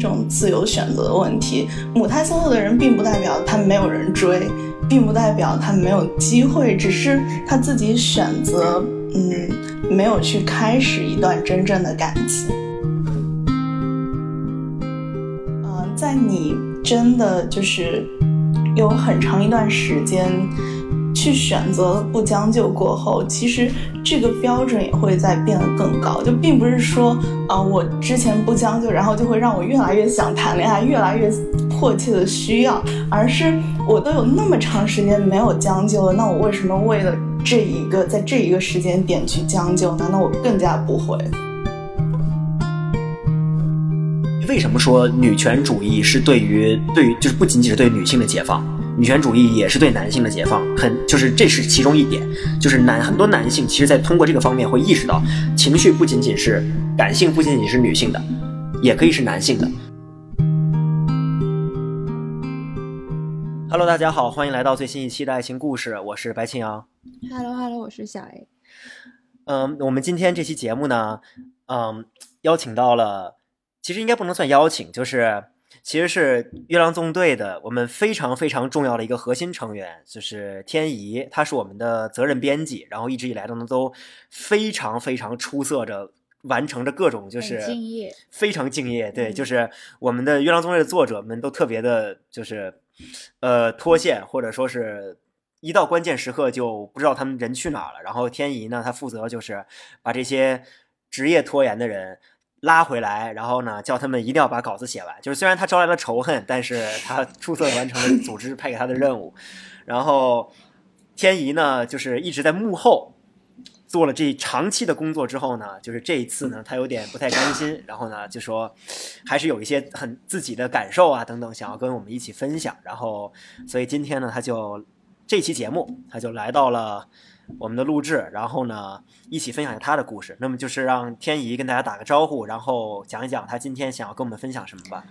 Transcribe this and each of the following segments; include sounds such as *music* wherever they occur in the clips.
种自由选择的问题。母胎 solo 的人，并不代表他没有人追，并不代表他没有机会，只是他自己选择，嗯，没有去开始一段真正的感情。嗯，在你真的就是有很长一段时间。去选择了不将就过后，其实这个标准也会在变得更高。就并不是说啊，我之前不将就，然后就会让我越来越想谈恋爱，越来越迫切的需要，而是我都有那么长时间没有将就了，那我为什么为了这一个在这一个时间点去将就？难道我更加不会？为什么说女权主义是对于对于就是不仅仅是对女性的解放？女权主义也是对男性的解放，很就是这是其中一点，就是男很多男性其实，在通过这个方面会意识到，情绪不仅仅是感性，不仅仅是女性的，也可以是男性的。Hello，大家好，欢迎来到最新一期的爱情故事，我是白青阳。Hello，Hello，我是小 A。嗯，我们今天这期节目呢，嗯，邀请到了，其实应该不能算邀请，就是。其实是月亮纵队的我们非常非常重要的一个核心成员，就是天怡，他是我们的责任编辑，然后一直以来都能都非常非常出色着完成着各种就是敬业，非常敬业，对，就是我们的月亮纵队的作者们都特别的，就是呃脱线，或者说是一到关键时刻就不知道他们人去哪了。然后天怡呢，他负责就是把这些职业拖延的人。拉回来，然后呢，叫他们一定要把稿子写完。就是虽然他招来了仇恨，但是他 *laughs* 出色完成了组织派给他的任务。然后天怡呢，就是一直在幕后做了这长期的工作之后呢，就是这一次呢，他有点不太甘心，然后呢，就说还是有一些很自己的感受啊等等，想要跟我们一起分享。然后，所以今天呢，他就这期节目，他就来到了。我们的录制，然后呢，一起分享一下他的故事。那么就是让天怡跟大家打个招呼，然后讲一讲他今天想要跟我们分享什么吧。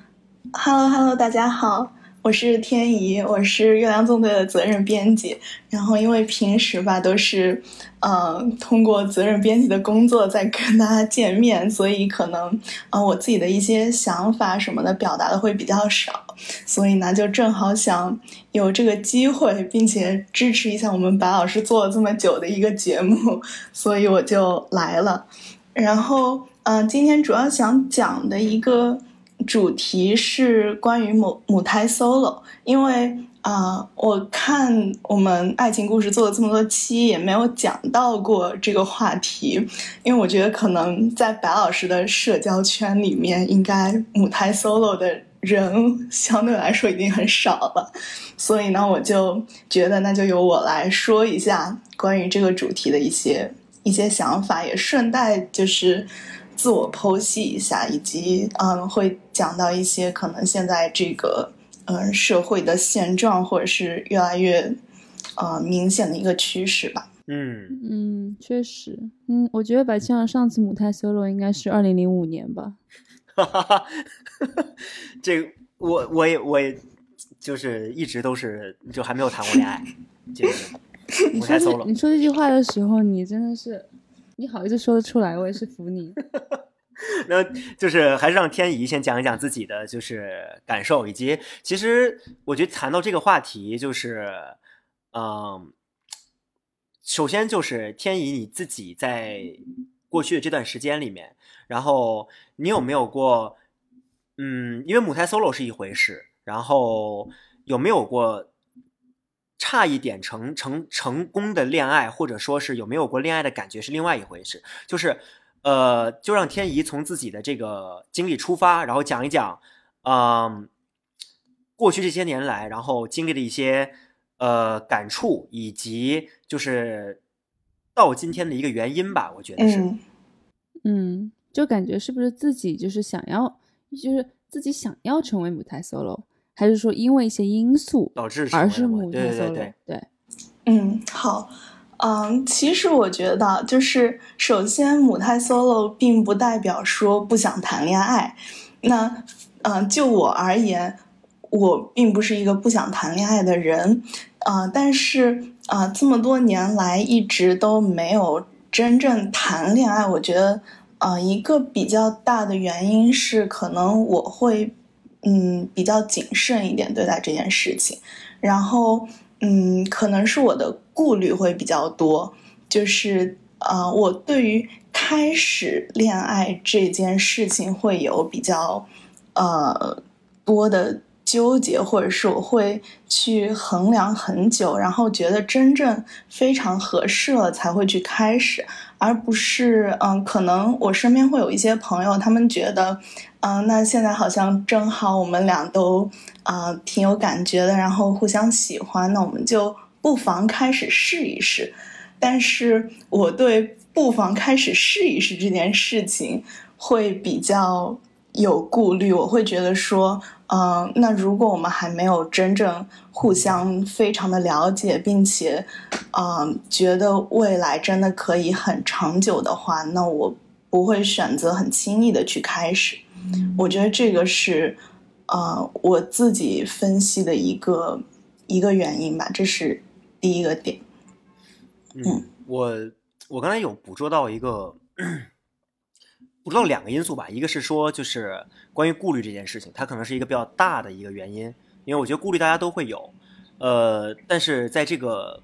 Hello，Hello，大家好。我是天怡，我是月亮纵队的责任编辑。然后因为平时吧都是，嗯，通过责任编辑的工作在跟大家见面，所以可能，啊，我自己的一些想法什么的表达的会比较少。所以呢，就正好想有这个机会，并且支持一下我们白老师做了这么久的一个节目，所以我就来了。然后，嗯，今天主要想讲的一个。主题是关于母母胎 solo，因为啊，我看我们爱情故事做了这么多期，也没有讲到过这个话题，因为我觉得可能在白老师的社交圈里面，应该母胎 solo 的人相对来说已经很少了，所以呢，我就觉得那就由我来说一下关于这个主题的一些一些想法，也顺带就是。自我剖析一下，以及嗯，会讲到一些可能现在这个嗯社会的现状，或者是越来越呃明显的一个趋势吧。嗯嗯，确实，嗯，我觉得白千阳上次母胎 solo 应该是二零零五年吧。*laughs* 哈哈哈，这我我也我也就是一直都是就还没有谈过恋爱。*laughs* 这个母胎 solo，你说这句话的时候，你真的是。你好意思说得出来，我也是服你。*laughs* 那就是还是让天怡先讲一讲自己的就是感受，以及其实我觉得谈到这个话题，就是嗯，首先就是天怡你自己在过去的这段时间里面，然后你有没有过嗯，因为母胎 solo 是一回事，然后有没有过？差一点成成成功的恋爱，或者说是有没有过恋爱的感觉是另外一回事。就是，呃，就让天怡从自己的这个经历出发，然后讲一讲，嗯，过去这些年来，然后经历的一些呃感触，以及就是到今天的一个原因吧。我觉得是，嗯，就感觉是不是自己就是想要，就是自己想要成为母胎 solo。还是说因为一些因素导致，而是母胎 solo？对，嗯，好，嗯，其实我觉得，就是首先母胎 solo 并不代表说不想谈恋爱。那，嗯，就我而言，我并不是一个不想谈恋爱的人，啊，但是啊，这么多年来一直都没有真正谈恋爱。我觉得，啊，一个比较大的原因是，可能我会。嗯比较谨慎一点对待这件事情，然后嗯可能是我的顾虑会比较多，就是呃我对于开始恋爱这件事情会有比较呃多的。纠结，或者是我会去衡量很久，然后觉得真正非常合适了才会去开始，而不是嗯，可能我身边会有一些朋友，他们觉得，嗯，那现在好像正好我们俩都啊挺有感觉的，然后互相喜欢，那我们就不妨开始试一试。但是我对不妨开始试一试这件事情会比较有顾虑，我会觉得说。嗯，那如果我们还没有真正互相非常的了解，并且，嗯，觉得未来真的可以很长久的话，那我不会选择很轻易的去开始。我觉得这个是，呃，我自己分析的一个一个原因吧，这是第一个点。嗯，我我刚才有捕捉到一个。不知道两个因素吧，一个是说就是关于顾虑这件事情，它可能是一个比较大的一个原因，因为我觉得顾虑大家都会有，呃，但是在这个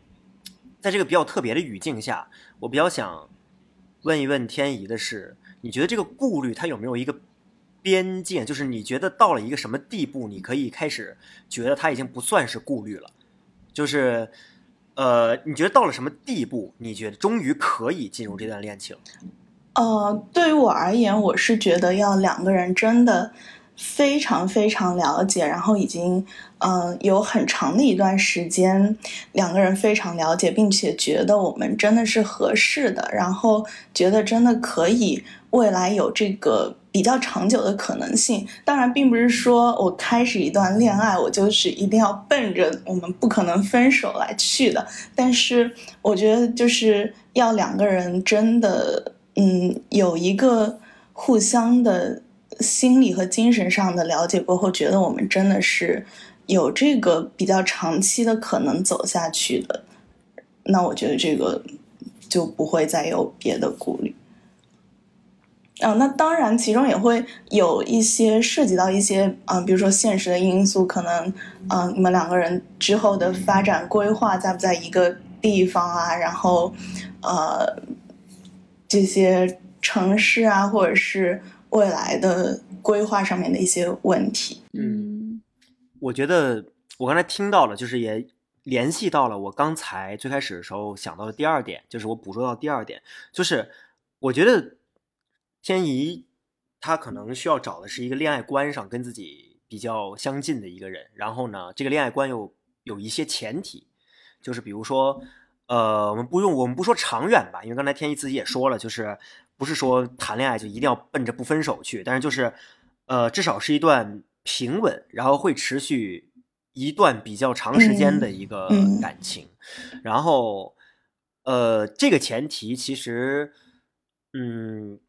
在这个比较特别的语境下，我比较想问一问天怡的是，你觉得这个顾虑它有没有一个边界？就是你觉得到了一个什么地步，你可以开始觉得它已经不算是顾虑了？就是呃，你觉得到了什么地步，你觉得终于可以进入这段恋情？呃，对于我而言，我是觉得要两个人真的非常非常了解，然后已经嗯有很长的一段时间，两个人非常了解，并且觉得我们真的是合适的，然后觉得真的可以未来有这个比较长久的可能性。当然，并不是说我开始一段恋爱，我就是一定要奔着我们不可能分手来去的。但是，我觉得就是要两个人真的。嗯，有一个互相的心理和精神上的了解过后，觉得我们真的是有这个比较长期的可能走下去的，那我觉得这个就不会再有别的顾虑。啊，那当然其中也会有一些涉及到一些，嗯，比如说现实的因素，可能，嗯，你们两个人之后的发展规划在不在一个地方啊？然后，呃。这些城市啊，或者是未来的规划上面的一些问题。嗯，我觉得我刚才听到了，就是也联系到了我刚才最开始的时候想到的第二点，就是我捕捉到第二点，就是我觉得天怡他可能需要找的是一个恋爱观上跟自己比较相近的一个人，然后呢，这个恋爱观又有一些前提，就是比如说。呃，我们不用，我们不说长远吧，因为刚才天一自己也说了，就是不是说谈恋爱就一定要奔着不分手去，但是就是，呃，至少是一段平稳，然后会持续一段比较长时间的一个感情，然后，呃，这个前提其实，嗯。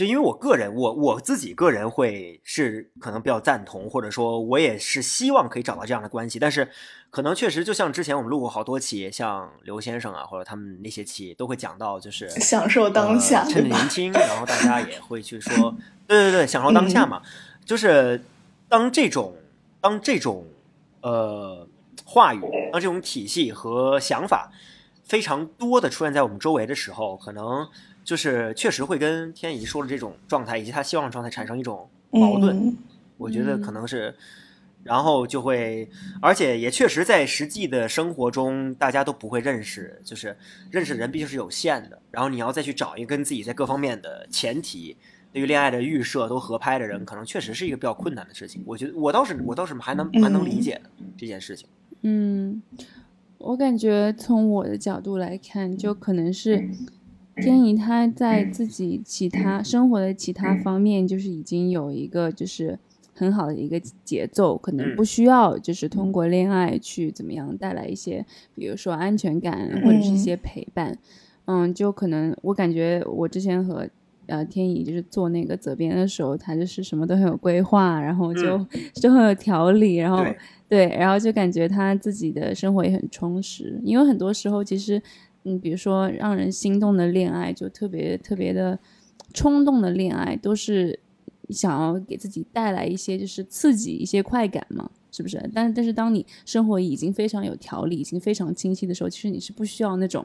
就因为我个人，我我自己个人会是可能比较赞同，或者说我也是希望可以找到这样的关系。但是，可能确实就像之前我们录过好多期，像刘先生啊，或者他们那些期都会讲到，就是享受当下，趁着年轻，然后大家也会去说，*laughs* 对对对，享受当下嘛。*laughs* 就是当这种当这种呃话语，当这种体系和想法非常多的出现在我们周围的时候，可能。就是确实会跟天怡说的这种状态，以及他希望的状态产生一种矛盾，我觉得可能是，然后就会，而且也确实在实际的生活中，大家都不会认识，就是认识的人毕竟是有限的，然后你要再去找一个跟自己在各方面的前提，对于恋爱的预设都合拍的人，可能确实是一个比较困难的事情。我觉得我倒是我倒是还能还能理解的这件事情。嗯，我感觉从我的角度来看，就可能是。天怡他在自己其他生活的其他方面，就是已经有一个就是很好的一个节奏，可能不需要就是通过恋爱去怎么样带来一些，比如说安全感或者是一些陪伴。嗯，就可能我感觉我之前和呃天怡就是做那个责编的时候，他就是什么都很有规划，然后就就很有条理，然后对，然后就感觉他自己的生活也很充实，因为很多时候其实。嗯，比如说让人心动的恋爱，就特别特别的冲动的恋爱，都是想要给自己带来一些就是刺激、一些快感嘛，是不是？但但是当你生活已经非常有条理、已经非常清晰的时候，其实你是不需要那种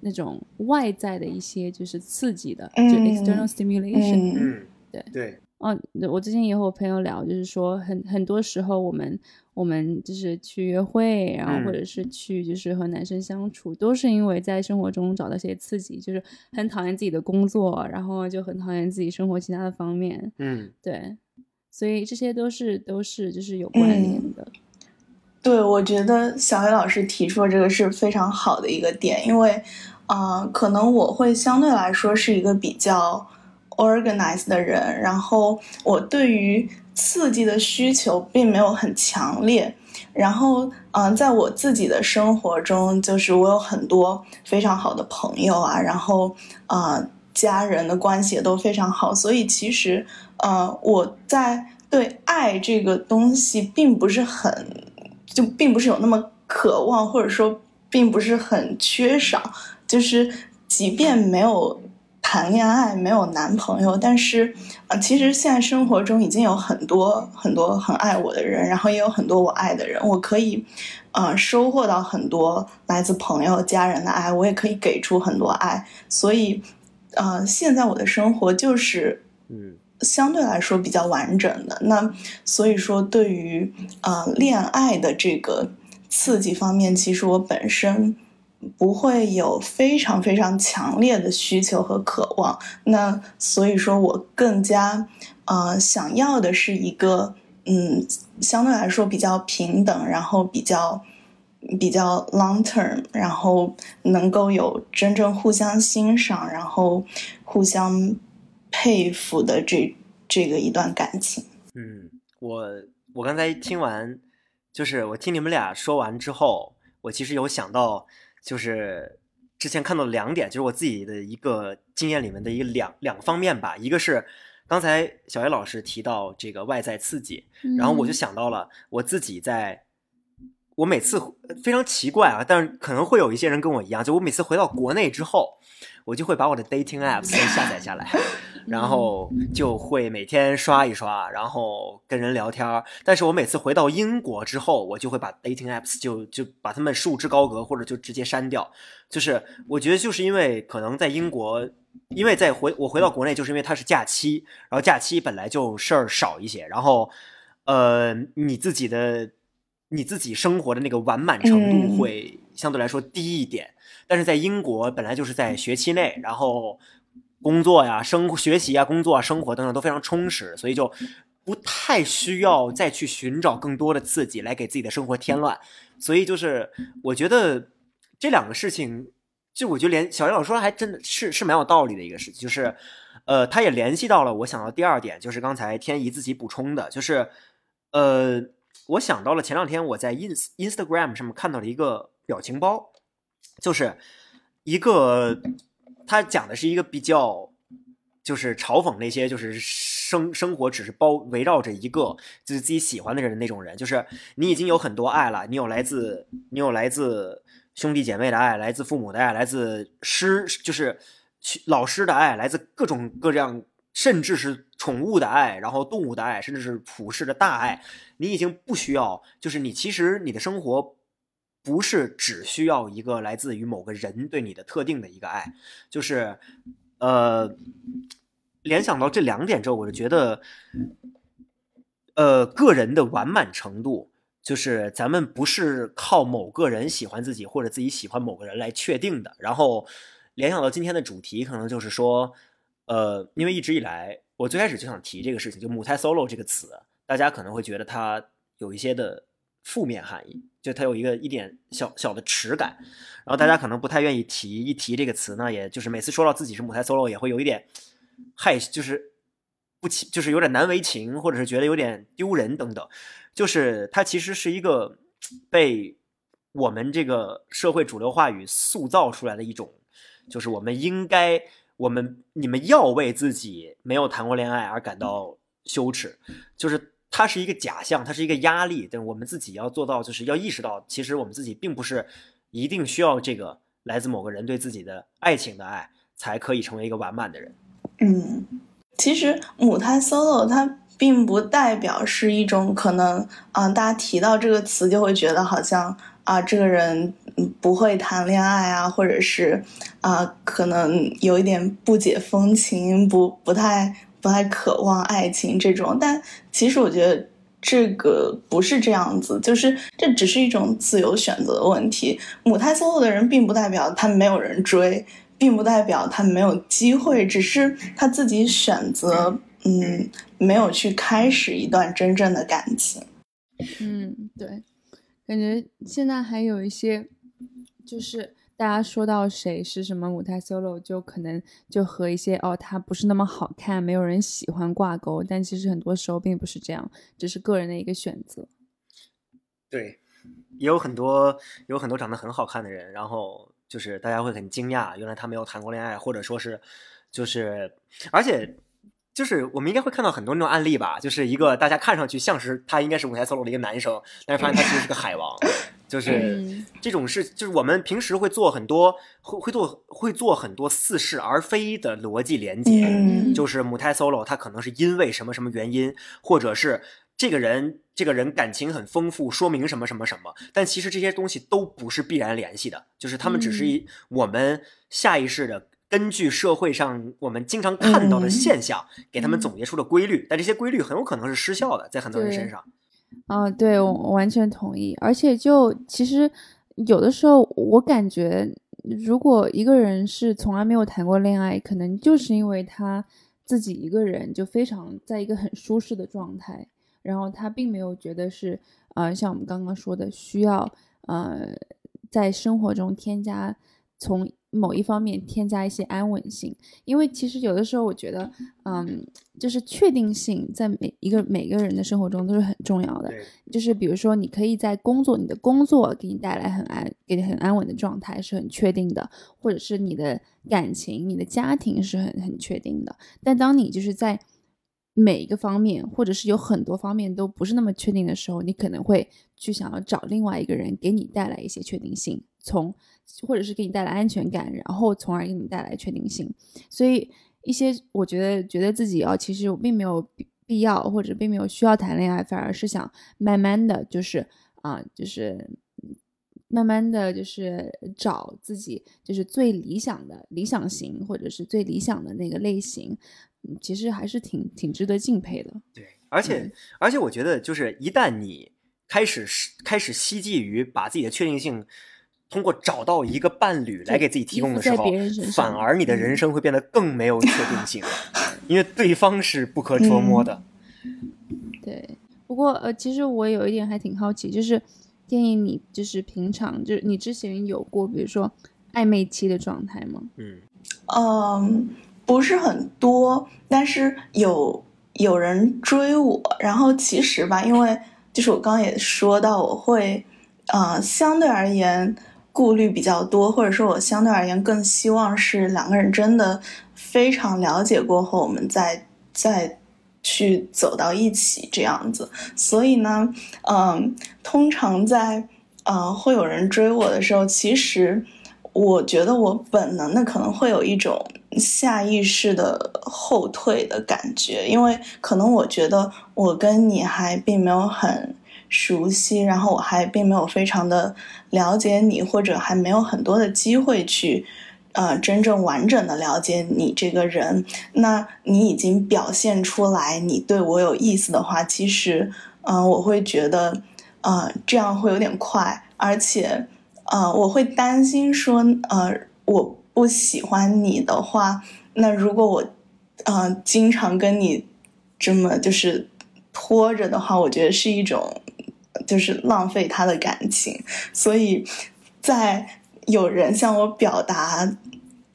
那种外在的一些就是刺激的，就 external stimulation。嗯，对对。哦，我之前也和我朋友聊，就是说很很多时候我们我们就是去约会，然后或者是去就是和男生相处，都是因为在生活中找到一些刺激，就是很讨厌自己的工作，然后就很讨厌自己生活其他的方面。嗯，对，所以这些都是都是就是有关联的。对，我觉得小黑老师提出的这个是非常好的一个点，因为啊，可能我会相对来说是一个比较。Organize 的人，然后我对于刺激的需求并没有很强烈，然后嗯，在我自己的生活中，就是我有很多非常好的朋友啊，然后啊，家人的关系也都非常好，所以其实呃，我在对爱这个东西并不是很，就并不是有那么渴望，或者说并不是很缺少，就是即便没有。谈恋爱没有男朋友，但是，呃，其实现在生活中已经有很多很多很爱我的人，然后也有很多我爱的人，我可以，呃，收获到很多来自朋友、家人的爱，我也可以给出很多爱，所以，呃，现在我的生活就是，嗯，相对来说比较完整的。那所以说，对于呃恋爱的这个刺激方面，其实我本身。不会有非常非常强烈的需求和渴望，那所以说我更加呃想要的是一个嗯相对来说比较平等，然后比较比较 long term，然后能够有真正互相欣赏，然后互相佩服的这这个一段感情。嗯，我我刚才听完，就是我听你们俩说完之后，我其实有想到。就是之前看到两点，就是我自己的一个经验里面的一个两两方面吧。一个是刚才小叶老师提到这个外在刺激，然后我就想到了我自己在，我每次非常奇怪啊，但是可能会有一些人跟我一样，就我每次回到国内之后，我就会把我的 dating apps 下载下来。*laughs* 然后就会每天刷一刷，然后跟人聊天但是我每次回到英国之后，我就会把 dating apps 就就把他们束之高阁，或者就直接删掉。就是我觉得就是因为可能在英国，因为在回我回到国内，就是因为它是假期，然后假期本来就事儿少一些，然后呃，你自己的你自己生活的那个完满程度会相对来说低一点。但是在英国本来就是在学期内，然后。工作呀、生学习啊、工作啊、生活等等都非常充实，所以就不太需要再去寻找更多的刺激来给自己的生活添乱。所以就是我觉得这两个事情，就我觉得连小杨老师说还真的是是蛮有道理的一个事情，就是呃，他也联系到了我想到第二点，就是刚才天怡自己补充的，就是呃，我想到了前两天我在 ins Instagram 上面看到了一个表情包，就是一个。他讲的是一个比较，就是嘲讽那些就是生生活只是包围绕着一个就是自己喜欢的人的那种人，就是你已经有很多爱了，你有来自你有来自兄弟姐妹的爱，来自父母的爱，来自师就是老师的爱，来自各种各样，甚至是宠物的爱，然后动物的爱，甚至是普世的大爱，你已经不需要，就是你其实你的生活。不是只需要一个来自于某个人对你的特定的一个爱，就是，呃，联想到这两点之后，我就觉得，呃，个人的完满程度，就是咱们不是靠某个人喜欢自己或者自己喜欢某个人来确定的。然后联想到今天的主题，可能就是说，呃，因为一直以来，我最开始就想提这个事情，就母胎 solo 这个词，大家可能会觉得它有一些的。负面含义，就它有一个一点小小的耻感，然后大家可能不太愿意提一提这个词呢，也就是每次说到自己是母胎 solo，也会有一点害，就是不情，就是有点难为情，或者是觉得有点丢人等等。就是它其实是一个被我们这个社会主流话语塑造出来的一种，就是我们应该，我们你们要为自己没有谈过恋爱而感到羞耻，就是。它是一个假象，它是一个压力，但是我们自己要做到，就是要意识到，其实我们自己并不是一定需要这个来自某个人对自己的爱情的爱，才可以成为一个完满的人。嗯，其实母胎 solo 它并不代表是一种可能啊、大家提到这个词就会觉得好像啊、这个人不会谈恋爱啊，或者是啊、可能有一点不解风情，不不太不太渴望爱情这种。但其实我觉得这个不是这样子，就是这只是一种自由选择的问题。母胎 solo 的人并不代表他没有人追。并不代表他没有机会，只是他自己选择，嗯，没有去开始一段真正的感情。嗯，对，感觉现在还有一些，就是大家说到谁是什么舞台 solo，就可能就和一些哦他不是那么好看，没有人喜欢挂钩，但其实很多时候并不是这样，只是个人的一个选择。对，也有很多有很多长得很好看的人，然后就是大家会很惊讶，原来他没有谈过恋爱，或者说是就是，而且就是我们应该会看到很多那种案例吧，就是一个大家看上去像是他应该是舞台 solo 的一个男生，但是发现他其实是个海王，就是嗯这种事，就是我们平时会做很多会会做会做很多似是而非的逻辑连接，嗯。就是母胎 solo，他可能是因为什么什么原因，或者是这个人这个人感情很丰富，说明什么什么什么，但其实这些东西都不是必然联系的，就是他们只是一、我们下意识的。根据社会上我们经常看到的嗯。现象，给他们总结出了规律，但这些规律很有可能是失效的，在很多人身上。啊，对，我完全同意。而且就其实有的时候，我感觉如果一个人是从来没有谈过恋爱，可能就是因为他自己一个人就非常在一个很舒适的状态，然后他并没有觉得是呃像我们刚刚说的需要呃在生活中添加从某一方面添加一些安稳性，因为其实有的时候我觉得，嗯，就是确定性在每一个每个人的生活中都是很重要的。就是比如说，你可以在工作，你的工作给你带来很安、给你很安稳的状态是很确定的，或者是你的感情、你的家庭是很很确定的。但当你就是在每一个方面，或者是有很多方面都不是那么确定的时候，你可能会去想要找另外一个人给你带来一些确定性，从或者是给你带来安全感，然后从而给你带来确定性。所以一些我觉得觉得自己哦，其实我并没有必必要或者并没有需要谈恋爱，反而是想慢慢的就是啊、就是嗯慢慢的就是找自己就是最理想的理想型或者是最理想的那个类型，嗯其实还是挺挺值得敬佩的。对，而且、嗯而且我觉得，就是一旦你开始是开始希冀于把自己的确定性通过找到一个伴侣来给自己提供的时候反而你的人嗯生会变得更没有确定性，因为对方是不可捉摸的。对，不过呃，其实我有一点还挺好奇，就是建议你就是平常就是你之前有过比如说暧昧期的状态吗？嗯嗯，不是很多，但是有有人追我，然后其实吧，因为就是我刚刚也说到，我会呃相对而言顾虑比较多，或者说我相对而言更希望是两个人真的非常了解过后，我们再再去走到一起这样子。所以呢，嗯，通常在呃会有人追我的时候，其实。我觉得我本能的可能会有一种下意识的后退的感觉，因为可能我觉得我跟你还并没有很熟悉，然后我还并没有非常的了解你，或者还没有很多的机会去。呃，真正完整的了解你这个人，那你已经表现出来你对我有意思的话，其实，嗯、我会觉得，呃，这样会有点快，而且，呃，我会担心说，呃，我不喜欢你的话，那如果我，呃，经常跟你这么就是拖着的话，我觉得是一种就是浪费他的感情。所以在有人向我表达，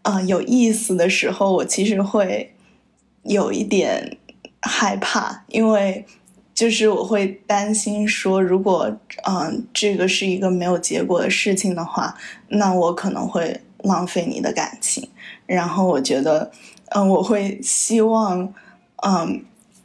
呃，有意思的时候，我其实会有一点害怕，因为。就是我会担心说，如果嗯、这个是一个没有结果的事情的话，那我可能会浪费你的感情。然后我觉得，嗯、我会希望，嗯、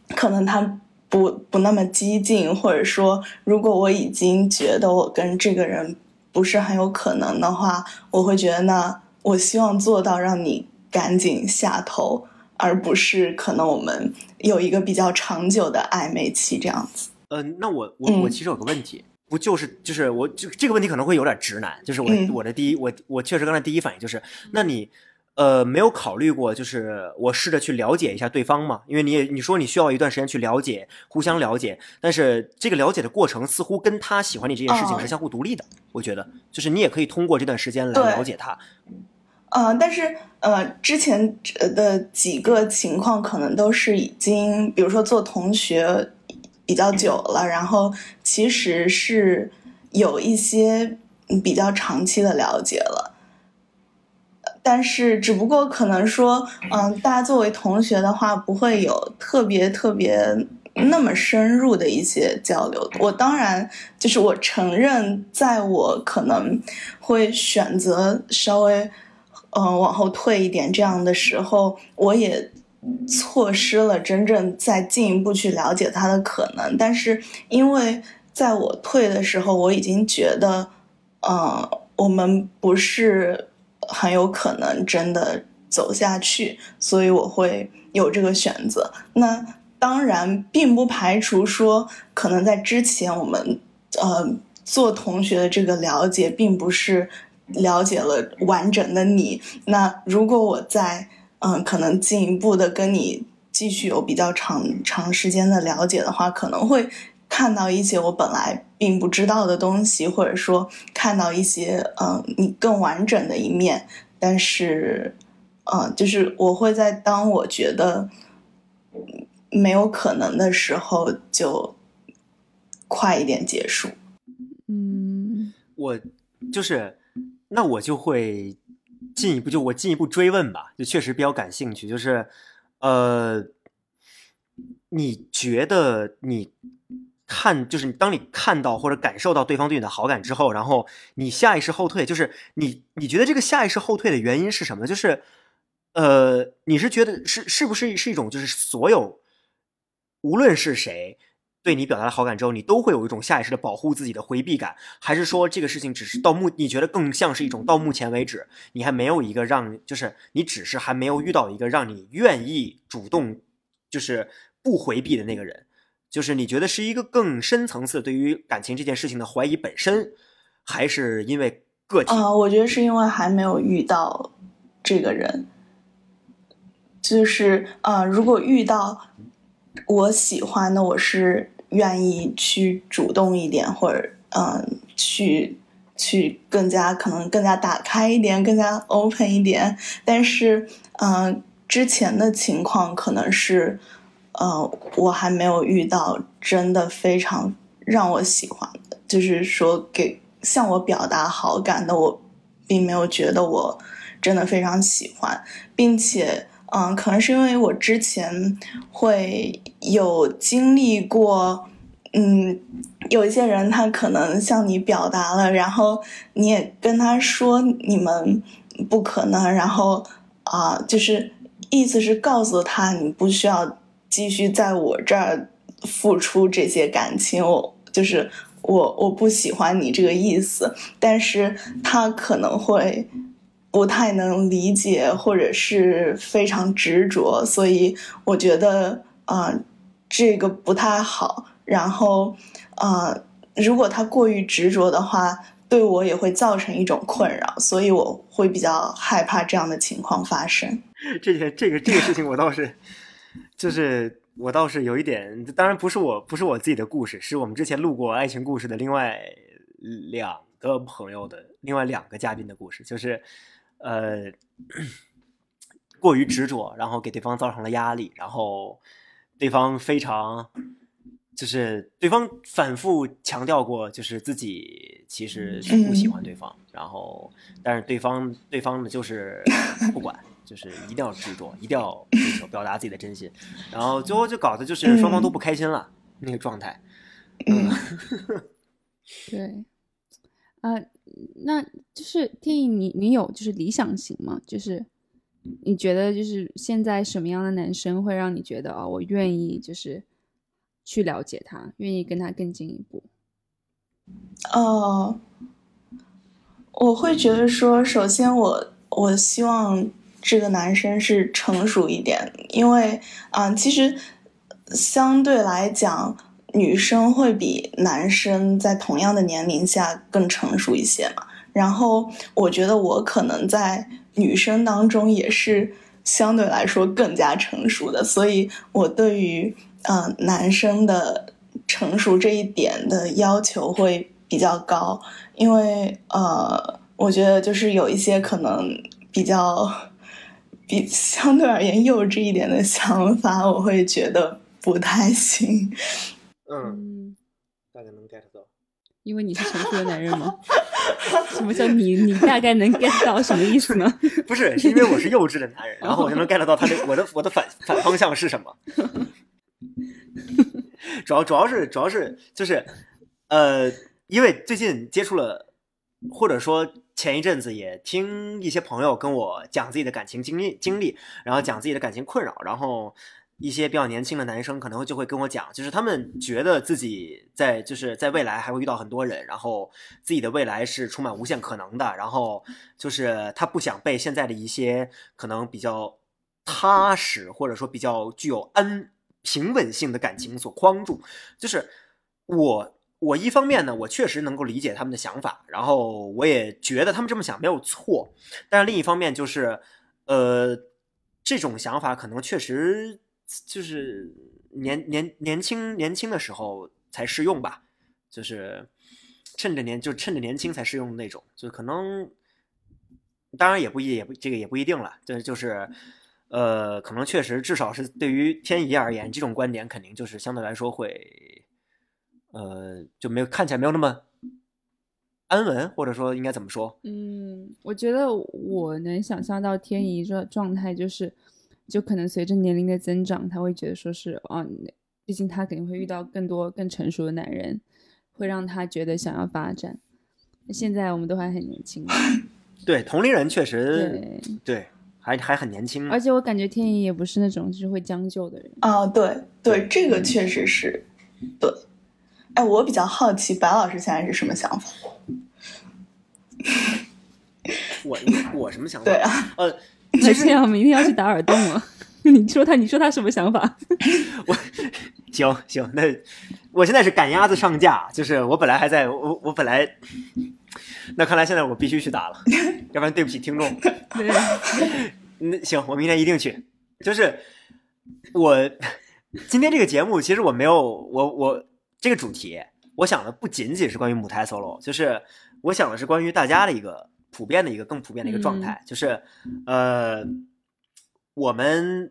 可能他不不那么激进，或者说，如果我已经觉得我跟这个人不是很有可能的话，我会觉得那我希望做到让你赶紧下头。而不是可能我们有一个比较长久的暧昧期这样子。嗯，那我我我其实有个问题，不就是就是我就这个问题可能会有点直男，就是我我的第一我我确实刚才第一反应就是，那你。呃，没有考虑过，就是我试着去了解一下对方嘛，因为你也你说你需要一段时间去了解，互相了解，但是这个了解的过程似乎跟他喜欢你这件事情是相互独立的。我觉得，就是你也可以通过这段时间来了解他。呃，但是呃，之前的几个情况可能都是已经，比如说做同学比较久了，然后其实是有一些比较长期的了解了。但是，只不过可能说，嗯，大家作为同学的话，不会有特别特别那么深入的一些交流。我当然就是我承认，在我可能会选择稍微，嗯，往后退一点这样的时候，我也错失了真正再进一步去了解他的可能。但是，因为在我退的时候，我已经觉得，嗯，我们不是。很有可能真的走下去，所以我会有这个选择。那当然，并不排除说，可能在之前我们呃做同学的这个了解，并不是了解了完整的你。那如果我在嗯，可能进一步的跟你继续有比较长长时间的了解的话，可能会看到一些我本来。并不知道的东西，或者说看到一些嗯你更完整的一面，但是，嗯，就是我会在当我觉得没有可能的时候，就快一点结束。嗯，我就是那我就会进一步，就我进一步追问吧，就确实比较感兴趣，就是呃，你觉得你？看，就是当你看到或者感受到对方对你的好感之后，然后你下意识后退，就是你你觉得这个下意识后退的原因是什么？就是，呃，你是觉得是是不是是一种就是所有无论是谁对你表达了好感之后，你都会有一种下意识的保护自己的回避感，还是说这个事情只是到目你觉得更像是一种到目前为止你还没有一个让就是你只是还没有遇到一个让你愿意主动就是不回避的那个人。就是你觉得是一个更深层次对于感情这件事情的怀疑本身，还是因为个体？啊，我觉得是因为还没有遇到这个人。就是啊，如果遇到我喜欢的，我是愿意去主动一点，或者嗯，去去更加可能更加打开一点，更加 open 一点。但是嗯，之前的情况可能是。呃，我还没有遇到真的非常让我喜欢的，就是说给向我表达好感的，我并没有觉得我真的非常喜欢，并且，嗯，可能是因为我之前会有经历过，嗯，有一些人他可能向你表达了，然后你也跟他说你们不可能，然后啊，就是意思是告诉他你不需要。继续在我这儿付出这些感情，我就是我我不喜欢你这个意思，但是他可能会不太能理解，或者是非常执着，所以我觉得啊这个不太好。然后啊，如果他过于执着的话，对我也会造成一种困扰，所以我会比较害怕这样的情况发生。*laughs* 这件这个这个事情，我倒是。就是我倒是有一点，当然不是我不是我自己的故事，是我们之前录过爱情故事的另外两个朋友的另外两个嘉宾的故事，就是呃过于执着，然后给对方造成了压力，然后对方非常就是对方反复强调过，就是自己其实是不喜欢对方，然后但是对方对方呢就是不管。就是一定要执着，一定要追求，表达自己的真心，然后最后就搞得就是双方都不开心了，那个状态。嗯，*laughs* 对，啊，那就是天意，你你有就是理想型吗？就是你觉得就是现在什么样的男生会让你觉得啊，我愿意就是去了解他，愿意跟他更进一步？哦，我会觉得说，首先我我希望。这个男生是成熟一点，因为嗯，其实相对来讲，女生会比男生在同样的年龄下更成熟一些嘛。然后我觉得我可能在女生当中也是相对来说更加成熟的，所以我对于嗯男生的成熟这一点的要求会比较高，因为呃，我觉得就是有一些可能比较比 *laughs* 相对而言幼稚一点的想法，我会觉得不太行。嗯，大概能 get 到。因为你是成熟的男人吗？*laughs* 什么叫你？你大概能 get 到什么意思呢？不是，是因为我是幼稚的男人，然后我就能 get 到他的我的我的反反方向是什么。主要主要是主要是就是呃，因为最近接触了，或者说前一阵子也听一些朋友跟我讲自己的感情经历经历，然后讲自己的感情困扰，然后。一些比较年轻的男生可能就会跟我讲，就是他们觉得自己在就是在未来还会遇到很多人，然后自己的未来是充满无限可能的，然后就是他不想被现在的一些可能比较踏实或者说比较具有安平稳性的感情所框住。就是我我一方面呢，我确实能够理解他们的想法，然后我也觉得他们这么想没有错，但是另一方面就是呃这种想法可能确实。就是年年年轻年轻的时候才适用吧，就是趁着年就趁着年轻才适用的那种，就可能当然也不一也不这个也不一定了，这就是呃，可能确实至少是对于天怡而言，这种观点肯定就是相对来说会呃就没有看起来没有那么安稳，或者说应该怎么说？嗯，我觉得我能想象到天怡这状态就是。就可能随着年龄的增长，他会觉得说是啊，毕竟他肯定会遇到更多更成熟的男人，会让他觉得想要发展。现在我们都还很年轻，*laughs* 对同龄人确实对，还还很年轻。而且我感觉天怡也不是那种就是会将就的人啊，对对，这个确实是对。哎，我比较好奇白老师现在是什么想法？我我什么想法？*laughs* 对啊，呃。还是要明天要去打耳洞了？*laughs* 你说他，你说他什么想法？*laughs* 我行行，那我现在是赶鸭子上架，就是我本来还在我我本来，那看来现在我必须去打了，要不然对不起听众。那行，我明天一定去。就是我今天这个节目，其实我没有我我这个主题，我想的不仅仅是关于母胎 solo，就是我想的是关于大家的一个。普遍的一个更普遍的一个状态，就是，呃，我们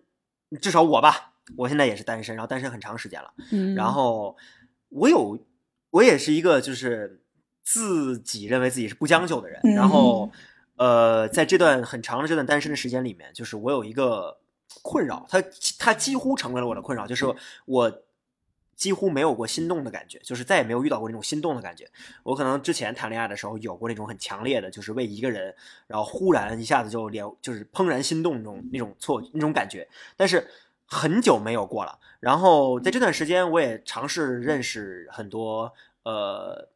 至少我吧，我现在也是单身，然后单身很长时间了，嗯然后我有，我也是一个就是自己认为自己是不将就的人，然后，呃，在这段很长的这段单身的时间里面，就是我有一个困扰，它它几乎成为了我的困扰，就是我。几乎没有过心动的感觉，就是再也没有遇到过那种心动的感觉。我可能之前谈恋爱的时候有过那种很强烈的，就是为一个人，然后忽然一下子就连就是怦然心动那种那种错那种感觉，但是很久没有过了。然后在这段时间，我也尝试认识很多呃，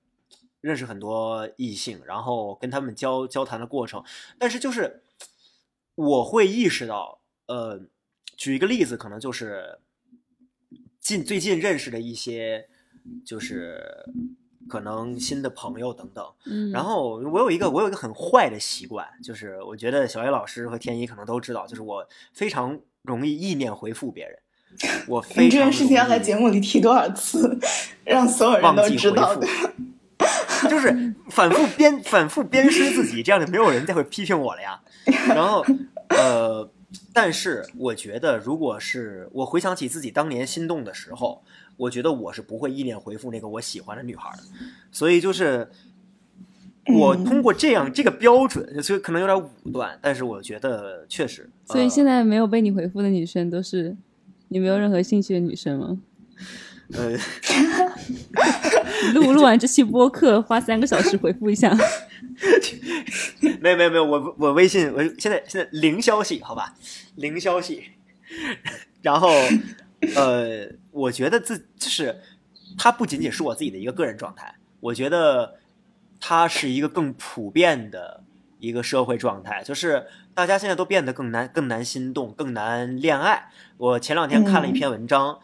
认识很多异性，然后跟他们交交谈的过程，但是就是我会意识到，呃，举一个例子，可能就是。近最近认识的一些，就是可能新的朋友等等。嗯，然后我有一个我有一个很坏的习惯，就是我觉得小叶老师和天一可能都知道，就是我非常容易意念回复别人。*laughs* 我非常这件事情要在节目里提多少次，让所有人都知道的。*laughs* 就是反复鞭反复鞭尸自己，这样就没有人再会批评我了呀。然后呃。但是我觉得，如果是我回想起自己当年心动的时候，我觉得我是不会一念回复那个我喜欢的女孩的。所以就是我通过这样这个标准，所以可能有点武断，但是我觉得确实。所以现在没有被你回复的女生都是你没有任何兴趣的女生吗？呃，*laughs* *laughs* 录录完这期播客，花三个小时回复一下。*laughs* 没有没有没有，我我微信我现在现在零消息，好吧，零消息。然后呃，我觉得自就是它不仅仅是我自己的一个个人状态，我觉得它是一个更普遍的一个社会状态，就是。大家现在都变得更难、更难心动、更难恋爱。我前两天看了一篇文章，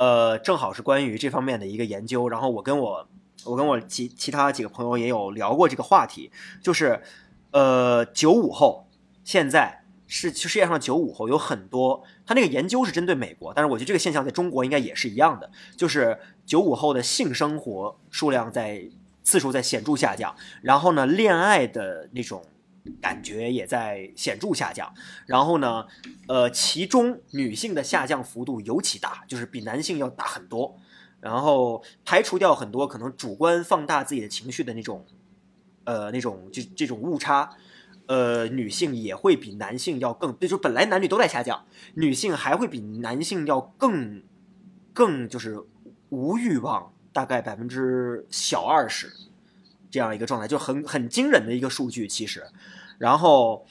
呃，正好是关于这方面的一个研究。然后我跟我我跟我其其他几个朋友也有聊过这个话题，就是呃，九五后现在是世界上九五后有很多，他那个研究是针对美国，但是我觉得这个现象在中国应该也是一样的，就是九五后的性生活数量在次数在显著下降，然后呢，恋爱的那种。感觉也在显著下降，然后呢，呃，其中女性的下降幅度尤其大，就是比男性要大很多。然后排除掉很多可能主观放大自己的情绪的那种，呃，那种这这种误差，呃，女性也会比男性要更，就本来男女都在下降，女性还会比男性要更更就是无欲望，大概百分之小二十。这样一个状态就很很惊人的一个数据，其实，然后，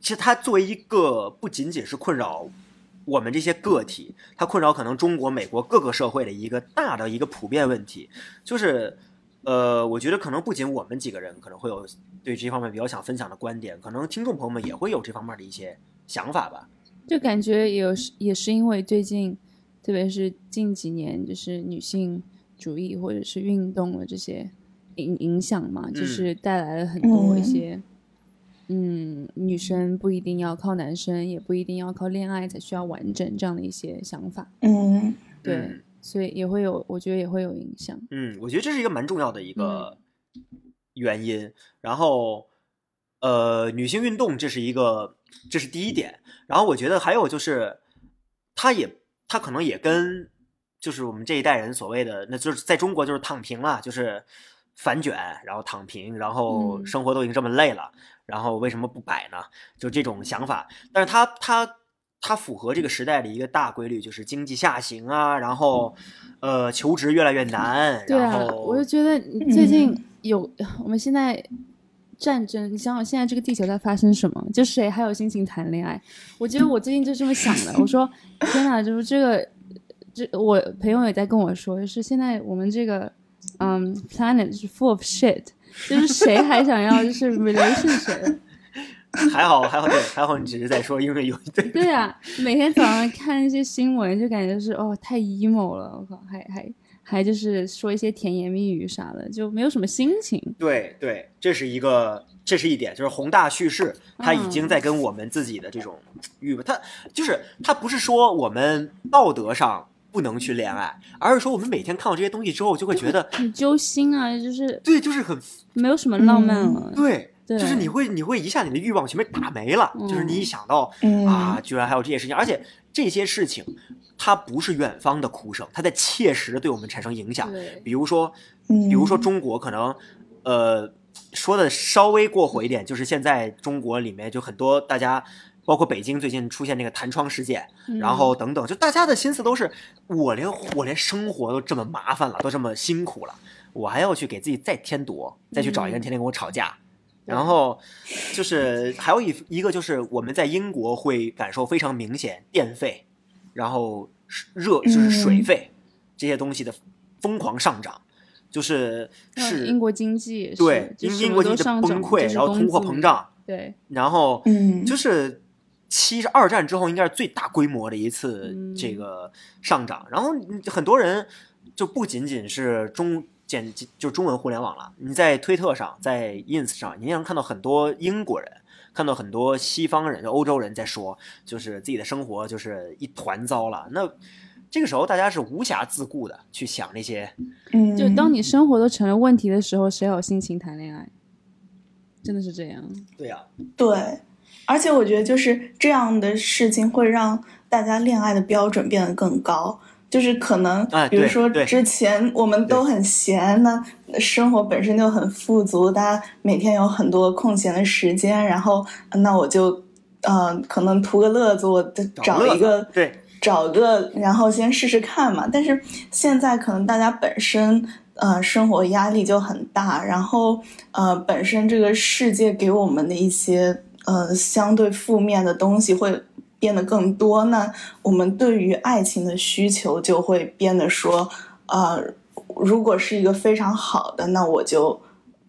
其实它作为一个不仅仅是困扰我们这些个体，它困扰可能中国、美国各个社会的一个大的一个普遍问题，就是，呃，我觉得可能不仅我们几个人可能会有对这方面比较想分享的观点，可能听众朋友们也会有这方面的一些想法吧。就感觉有也是因为最近，特别是近几年，就是女性主义或者是运动的这些。影影响嘛，就是带来了很多一些，嗯，女生不一定要靠男生，也不一定要靠恋爱才需要完整这样的一些想法。嗯，对，所以也会有，我觉得也会有影响。嗯，我觉得这是一个蛮重要的一个原因。然后，呃，女性运动这是一个，这是第一点。然后我觉得还有就是，它也，它可能也跟就是我们这一代人所谓的，那就是在中国就是躺平了，就是。反卷，然后躺平，然后生活都已经这么累了，然后为什么不摆呢？就这种想法。但是它它它符合这个时代的一个大规律，就是经济下行啊，然后呃求职越来越难。对啊，我就觉得最近有我们现在战争，你想想现在这个地球在发生什么？就谁还有心情谈恋爱？我觉得我最近就这么想的。我说 *laughs* 天哪，就是这个这我朋友也在跟我说，就是现在我们这个。嗯，planet 是 full of shit，就是谁还想要就是 relationship？*laughs* 还好还好对，还好你只是在说因为有对对啊，每天早上看一些新闻就感觉是哦太 emo 了，我靠，还还还就是说一些甜言蜜语啥的，就没有什么心情。对对，这是一个这是一点，就是宏大叙事，它已经在跟我们自己的这种欲望，它就是它不是说我们道德上。不能去恋爱，而是说我们每天看到这些东西之后，就会觉得很揪心啊，就是对，就是很没有什么浪漫了。对，就是你会你会一下你的欲望全被打没了，就是你一想到啊，居然还有这些事情，而且这些事情它不是远方的哭声，它在切实的对我们产生影响。比如说，比如说中国可能呃说的稍微过火一点，就是现在中国里面就很多大家。包括北京最近出现那个弹窗事件，然后等等，就大家的心思都是我连我连生活都这么麻烦了，都这么辛苦了，我还要去给自己再添堵，再去找一个人天天跟我吵架，然后就是还有一一个就是我们在英国会感受非常明显电费，然后热就是水费这些东西的疯狂上涨，就是是英国经济对英英国经济的崩溃，然后通货膨胀对，然后嗯。就是。七是二战之后应该是最大规模的一次这个上涨，然后很多人就不仅仅是中简就中文互联网了，你在推特上，在 ins 上，你也能看到很多英国人，看到很多西方人，就欧洲人在说，就是自己的生活就是一团糟了。那这个时候大家是无暇自顾的去想那些，嗯就当你生活都成了问题的时候，谁有心情谈恋爱？真的是这样。对呀，对。而且我觉得就是这样的事情会让大家恋爱的标准变得更高，就是可能，比如说之前我们都很闲，那生活本身就很富足，大家每天有很多空闲的时间，然后那我就，呃，可能图个乐子，我找一个，对，找个，然后先试试看嘛。但是现在可能大家本身，呃，生活压力就很大，然后，呃，本身这个世界给我们的一些。呃，相对负面的东西会变得更多，那我们对于爱情的需求就会变得说，呃，如果是一个非常好的，那我就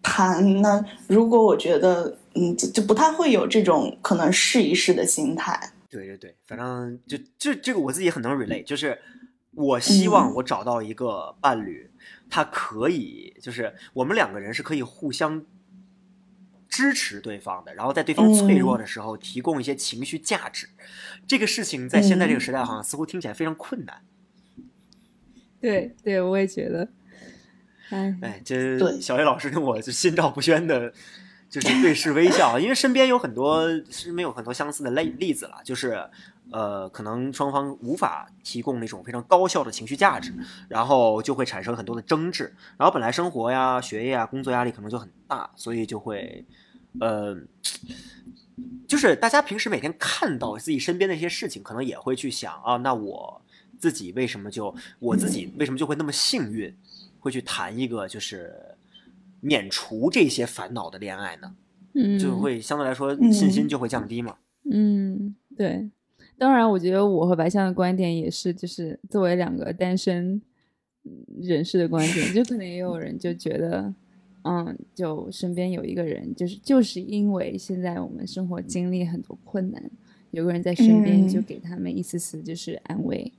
谈；那如果我觉得嗯，就就不太会有这种可能试一试的心态。对对对，反正就这这个我自己很能 relate，就是我希望我找到一个伴侣，他可以就是我们两个人是可以互相支持对方的，然后在对方脆弱的时候提供一些情绪价值。这个事情在现在这个时代好像似乎听起来非常困难。对对，我也觉得。哎哎，这小叶老师跟我就心照不宣的。就是对视微笑，因为身边有很多身边有很多相似的例例子了，就是呃，可能双方无法提供那种非常高效的情绪价值，然后就会产生很多的争执，然后本来生活呀、学业啊、工作压力可能就很大，所以就会呃，就是大家平时每天看到自己身边的一些事情，可能也会去想啊，那我自己为什么就我自己为什么就会那么幸运，会去谈一个就是。免除这些烦恼的恋爱呢，嗯，就会相对来说信心就会降低嘛。嗯，对。当然，我觉得我和白象的观点也是，就是作为两个单身人士的观点，就可能也有人就觉得，嗯，就身边有一个人，就是就是因为现在我们生活经历很多困难，有个人在身边，就给他们一丝丝就是安慰。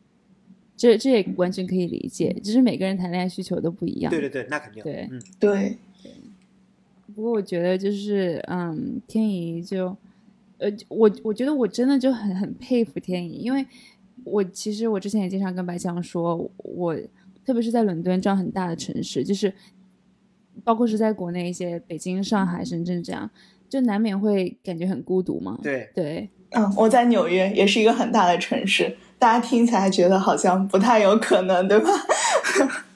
这这也完全可以理解，只是每个人谈恋爱需求都不一样。对对对，那肯定。对，嗯，对。不过我觉得就是，嗯，天怡就，呃，我我觉得我真的就很很佩服天意，因为我其实我之前也经常跟白强说，我特别是在伦敦这样很大的城市，就是包括是在国内一些北京、上海、深圳这样，就难免会感觉很孤独嘛。对对，嗯，我在纽约也是一个很大的城市，大家听起来觉得好像不太有可能，对吧？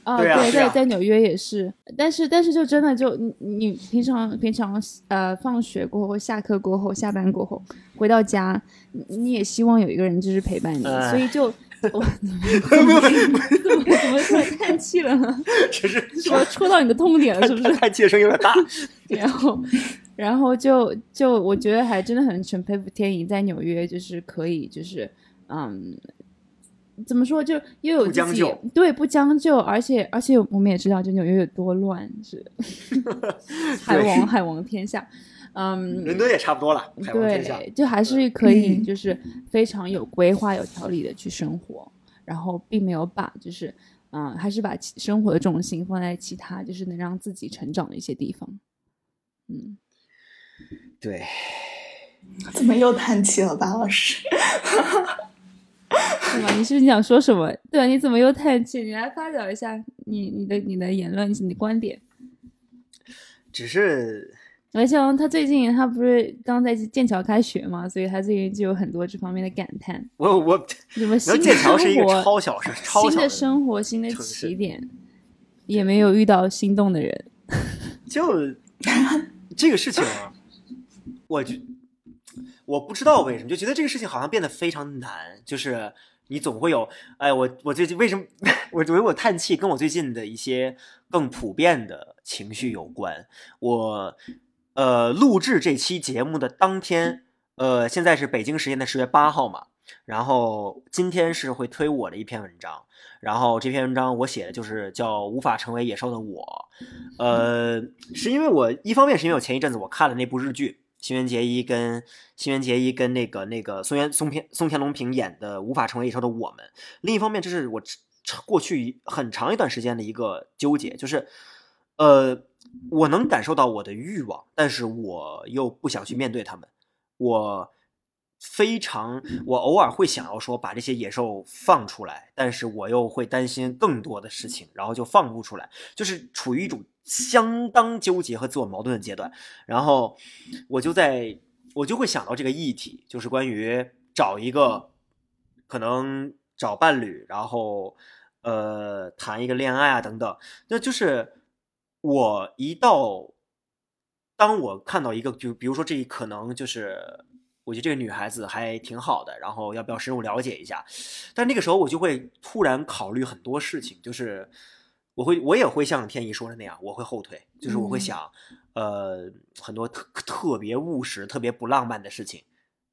啊，对，在在纽约也是，但是但是就真的就你你平常平常呃放学过后、下课过后、下班过后回到家，你也希望有一个人就是陪伴你，所以就 *laughs* 我 *laughs* 怎么怎么怎么突然叹气了呢？*laughs* 只是说戳到你的痛点了，是不是？叹气的声音有点大。然后然后就就我觉得还真的很很佩服天怡在纽约，就是可以就是嗯。怎么说？就又有自己对不将就，而且而且我们也知道，就纽约有多乱，是 *laughs* *laughs* 海王海王天下。嗯，伦敦也差不多了。对，就还是可以，就是非常有规划、有条理的去生活，然后并没有把就是嗯，还是把生活的重心放在其他就是能让自己成长的一些地方。嗯，对。怎么又叹气了，巴老师？*laughs* 是吗？你是你想说什么？对吧，你怎么又叹气？你来发表一下你你的你的言论，你的观点。只是，而且他最近他不是刚在剑桥开学嘛，所以他最近就有很多这方面的感叹。我我什么新的生活？超小是超新的生活，新的起点，也没有遇到心动的人。*laughs* 就这个事情啊，我就。我不知道为什么就觉得这个事情好像变得非常难，就是你总会有，哎，我我最近为什么 *laughs* 我觉得我叹气，跟我最近的一些更普遍的情绪有关。我呃录制这期节目的当天，呃现在是北京时间的十月八号嘛，然后今天是会推我的一篇文章，然后这篇文章我写的就是叫无法成为野兽的我，呃是因为我一方面是因为我前一阵子我看了那部日剧。新垣结衣跟新垣结衣跟那个那个松原松平松田龙平演的《无法成为野兽的我们》。另一方面，这是我过去很长一段时间的一个纠结，就是，呃，我能感受到我的欲望，但是我又不想去面对他们。我非常，我偶尔会想要说把这些野兽放出来，但是我又会担心更多的事情，然后就放不出来，就是处于一种。相当纠结和自我矛盾的阶段，然后我就在，我就会想到这个议题，就是关于找一个可能找伴侣，然后呃谈一个恋爱啊等等。那就是我一到，当我看到一个，就比如说这一可能就是，我觉得这个女孩子还挺好的，然后要不要深入了解一下？但那个时候我就会突然考虑很多事情，就是。我会，我也会像天意说的那样，我会后退，就是我会想，呃，很多特特别务实、特别不浪漫的事情，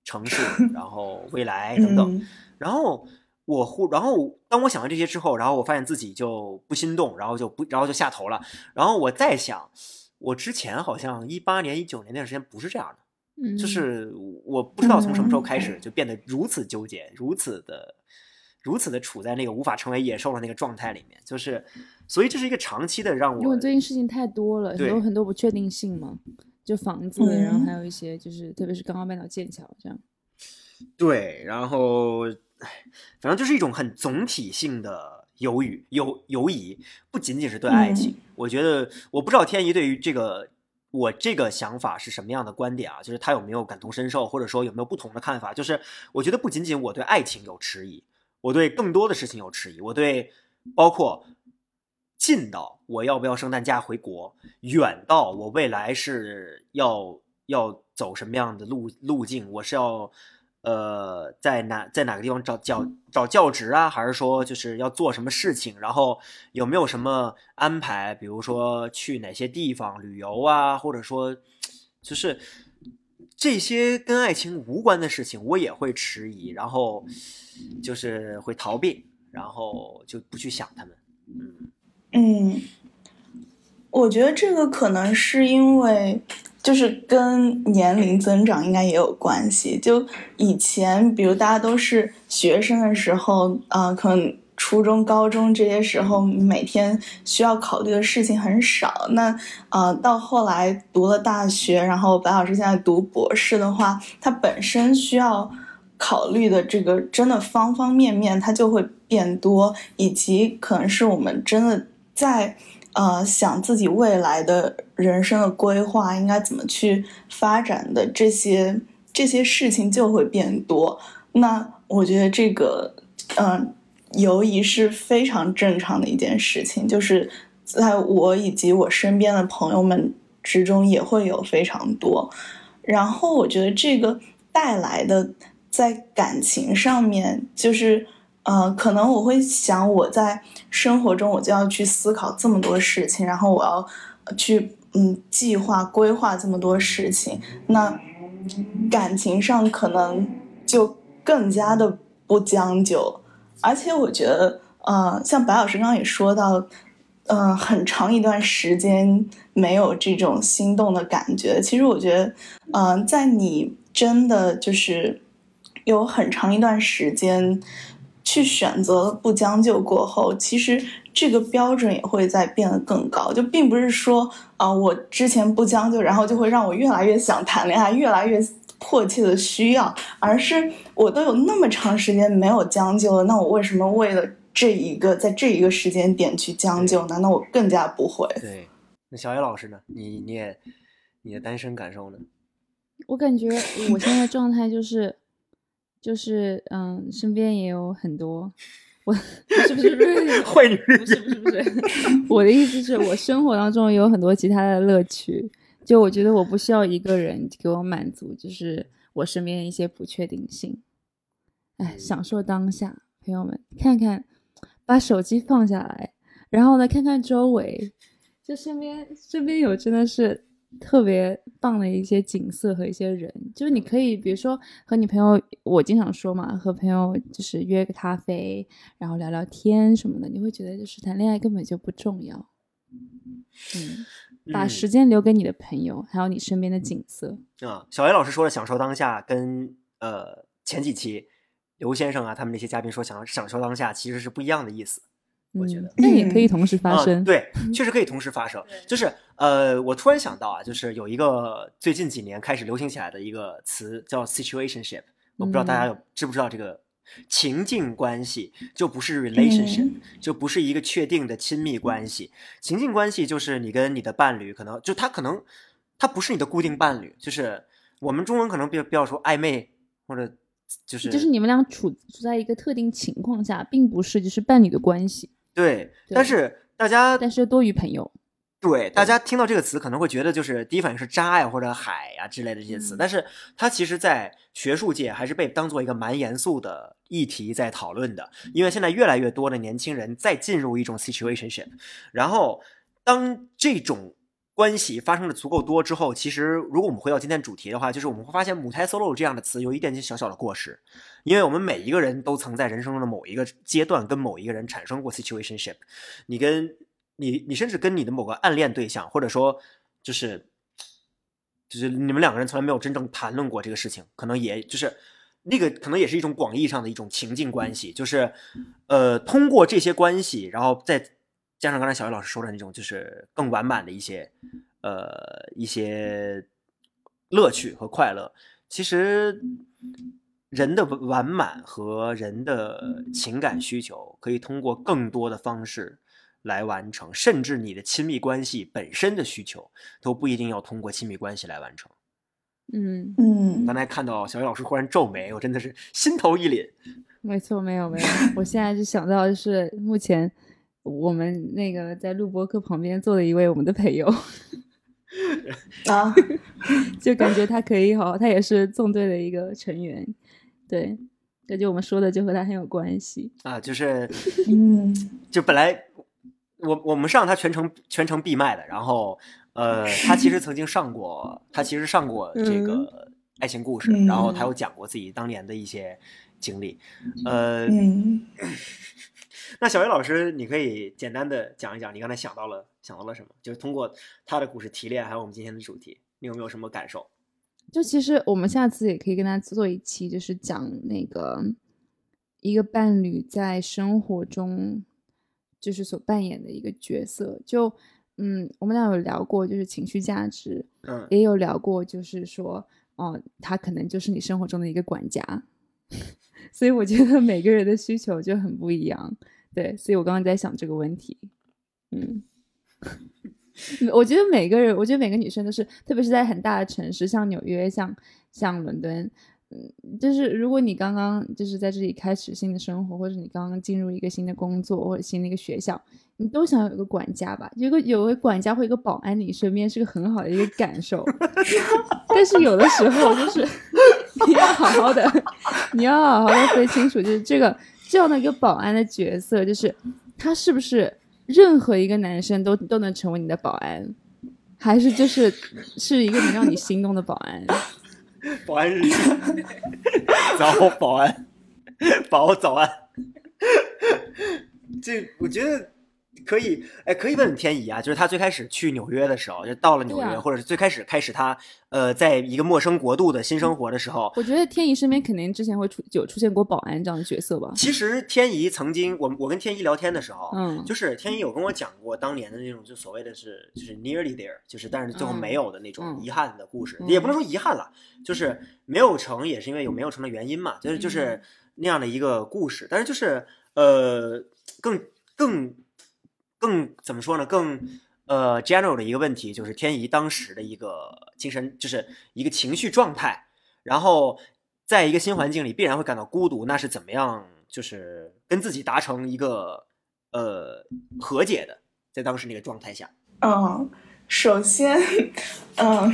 城市，然后未来等等。然后我忽，然后当我想完这些之后，然后我发现自己就不心动，然后就不，然后就下头了。然后我再想，我之前好像一八年、一九年那段时间不是这样的。嗯，就是我不知道从什么时候开始就变得如此纠结，如此的、如此的处在那个无法成为野兽的那个状态里面。就是，所以这是一个长期的让我，因为最近事情太多了，对有很多不确定性嘛，就房子，嗯然后还有一些就是特别是刚刚搬到剑桥这样。对，然后唉反正就是一种很总体性的犹豫、犹犹疑，不仅仅是对爱情。我觉得我不知道天怡对于这个我这个想法是什么样的观点啊？就是他有没有感同身受，或者说有没有不同的看法？就是我觉得不仅仅我对爱情有迟疑，我对更多的事情有迟疑，我对包括近到我要不要圣诞假回国，远到我未来是要要走什么样的路路径，我是要呃在哪在哪个地方找教找教职啊，还是说就是要做什么事情，然后有没有什么安排，比如说去哪些地方旅游啊，或者说就是这些跟爱情无关的事情，我也会迟疑，然后就是会逃避，然后就不去想他们。嗯。嗯，我觉得这个可能是因为，就是跟年龄增长应该也有关系。就以前，比如大家都是学生的时候，啊、可能初中、高中这些时候，每天需要考虑的事情很少。那啊、到后来读了大学，然后白老师现在读博士的话，他本身需要考虑的这个真的方方面面，它就会变多，以及可能是我们真的在呃想自己未来的人生的规划应该怎么去发展的这些这些事情就会变多。那我觉得这个嗯、呃犹疑是非常正常的一件事情，就是在我以及我身边的朋友们之中也会有非常多。然后我觉得这个带来的在感情上面，就是呃，可能我会想我在生活中我就要去思考这么多事情，然后我要去嗯计划规划这么多事情，那感情上可能就更加的不将就，而且我觉得呃，像白老师刚刚也说到。嗯，很长一段时间没有这种心动的感觉。其实我觉得，嗯、在你真的就是有很长一段时间去选择了不将就过后，其实这个标准也会在变得更高。就并不是说啊、我之前不将就，然后就会让我越来越想谈恋爱，越来越迫切的需要，而是我都有那么长时间没有将就了，那我为什么为了这一个在这一个时间点去将就呢？那我更加不会。对，那小野老师呢？你你也你的单身感受呢？我感觉我现在状态就是，就是嗯，身边也有很多，我是不是不是坏女不是不是不是，*laughs* 我的意思是我生活当中有很多其他的乐趣，就我觉得我不需要一个人给我满足，就是我身边的一些不确定性。哎，享受当下，朋友们，看看，把手机放下来，然后呢，看看周围，就身边身边有真的是特别棒的一些景色和一些人，就是你可以，比如说和你朋友，我经常说嘛，和朋友就是约个咖啡，然后聊聊天什么的，你会觉得就是谈恋爱根本就不重要。嗯，把嗯时间留给你的朋友，还有你身边的景色。啊，小野老师说的享受当下，跟呃前几期刘先生啊他们那些嘉宾说享享受当下其实是不一样的意思。我觉嗯得那也可以同时发啊生。对，*laughs* 确实可以同时发生。就是呃，我突然想到啊，就是有一个最近几年开始流行起来的一个词叫 situationship，我不知道大家有知不知道这个情境关系，就不是 relationship，、嗯就不是一个确定的亲密关系。情境关系就是你跟你的伴侣，可能就他可能他不是你的固定伴侣，就是我们中文可能比较比较说暧昧或者就是就是你们俩处处在一个特定情况下，并不是就是伴侣的关系，对，对但是大家但是多于朋友。对，大家听到这个词可能会觉得就是第一反应是渣呀或者海呀之类的这些词，嗯但是它其实，在学术界还是被当做一个蛮严肃的议题在讨论的，因为现在越来越多的年轻人在进入一种 situationship，然后当这种关系发生的足够多之后，其实如果我们回到今天主题的话，就是我们会发现母胎 solo 这样的词有一点点小小的过时，因为我们每一个人都曾在人生中的某一个阶段跟某一个人产生过 situationship，你跟你你甚至跟你的某个暗恋对象，或者说就是就是你们两个人从来没有真正谈论过这个事情，可能也就是那个可能也是一种广义上的一种情境关系，就是呃通过这些关系，然后再加上刚才小鱼老师说的那种，就是更完满的一些呃一些乐趣和快乐，其实。人的完满和人的情感需求可以通过更多的方式来完成，甚至你的亲密关系本身的需求都不一定要通过亲密关系来完成。嗯嗯，刚才看到小雨老师忽然皱眉，我真的是心头一凛。没错，没有没有，我现在就想到就是目前我们那个在录播课旁边坐的一位我们的朋友啊，*laughs* 就感觉他可以好，他也是纵队的一个成员。对，感觉我们说的就和他很有关系。啊，就是，嗯，就本来我我们上他全程全程闭麦的，然后呃，他其实曾经上过，他其实上过这个爱情故事，然后他有讲过自己当年的一些经历，呃，*laughs* 那小薇老师，你可以简单的讲一讲你刚才想到了想到了什么，就是通过他的故事提炼，还有我们今天的主题，你有没有什么感受？就其实我们下次也可以跟他做一期，就是讲那个一个伴侣在生活中就是所扮演的一个角色。就嗯，我们俩有聊过，就是情绪价值，嗯，也有聊过，就是说，哦，他可能就是你生活中的一个管家。*laughs* 所以我觉得每个人的需求就很不一样，对。所以我刚刚在想这个问题，嗯。*laughs* 我觉得每个人，我觉得每个女生都是，特别是在很大的城市，像纽约，像像伦敦，嗯，就是如果你刚刚就是在这里开始新的生活，或者你刚刚进入一个新的工作或者新的一个学校，你都想有一个管家吧？有个有个管家或一个保安，你身边是个很好的一个感受。*laughs* 但是有的时候就是 *laughs* 你要好好的，*laughs* 你要好好的分清楚，就是这个这样的一个保安的角色，就是他是不是？任何一个男生都都能成为你的保安，还是就是是一个能让你心动的保安？保安日语，*laughs* 早保安，保早安。这我觉得。可以，哎，可以问问天怡啊，就是他最开始去纽约的时候，就到了纽约，或者是最开始开始他呃，在一个陌生国度的新生活的时候，我觉得天怡身边肯定之前会出有出现过保安这样的角色吧。其实天怡曾经，我我跟天怡聊天的时候，嗯，就是天怡有跟我讲过当年的那种就所谓的是就是 nearly there，就是但是最后没有的那种遗憾的故事，也不能说遗憾了，就是没有成也是因为有没有成的原因嘛，就是就是那样的一个故事，但是就是呃更更。更怎么说呢？更呃，general 的一个问题就是天怡当时的一个精神，就是一个情绪状态。然后在一个新环境里，必然会感到孤独。那是怎么样？就是跟自己达成一个呃和解的，在当时那个状态下。嗯，首先，嗯，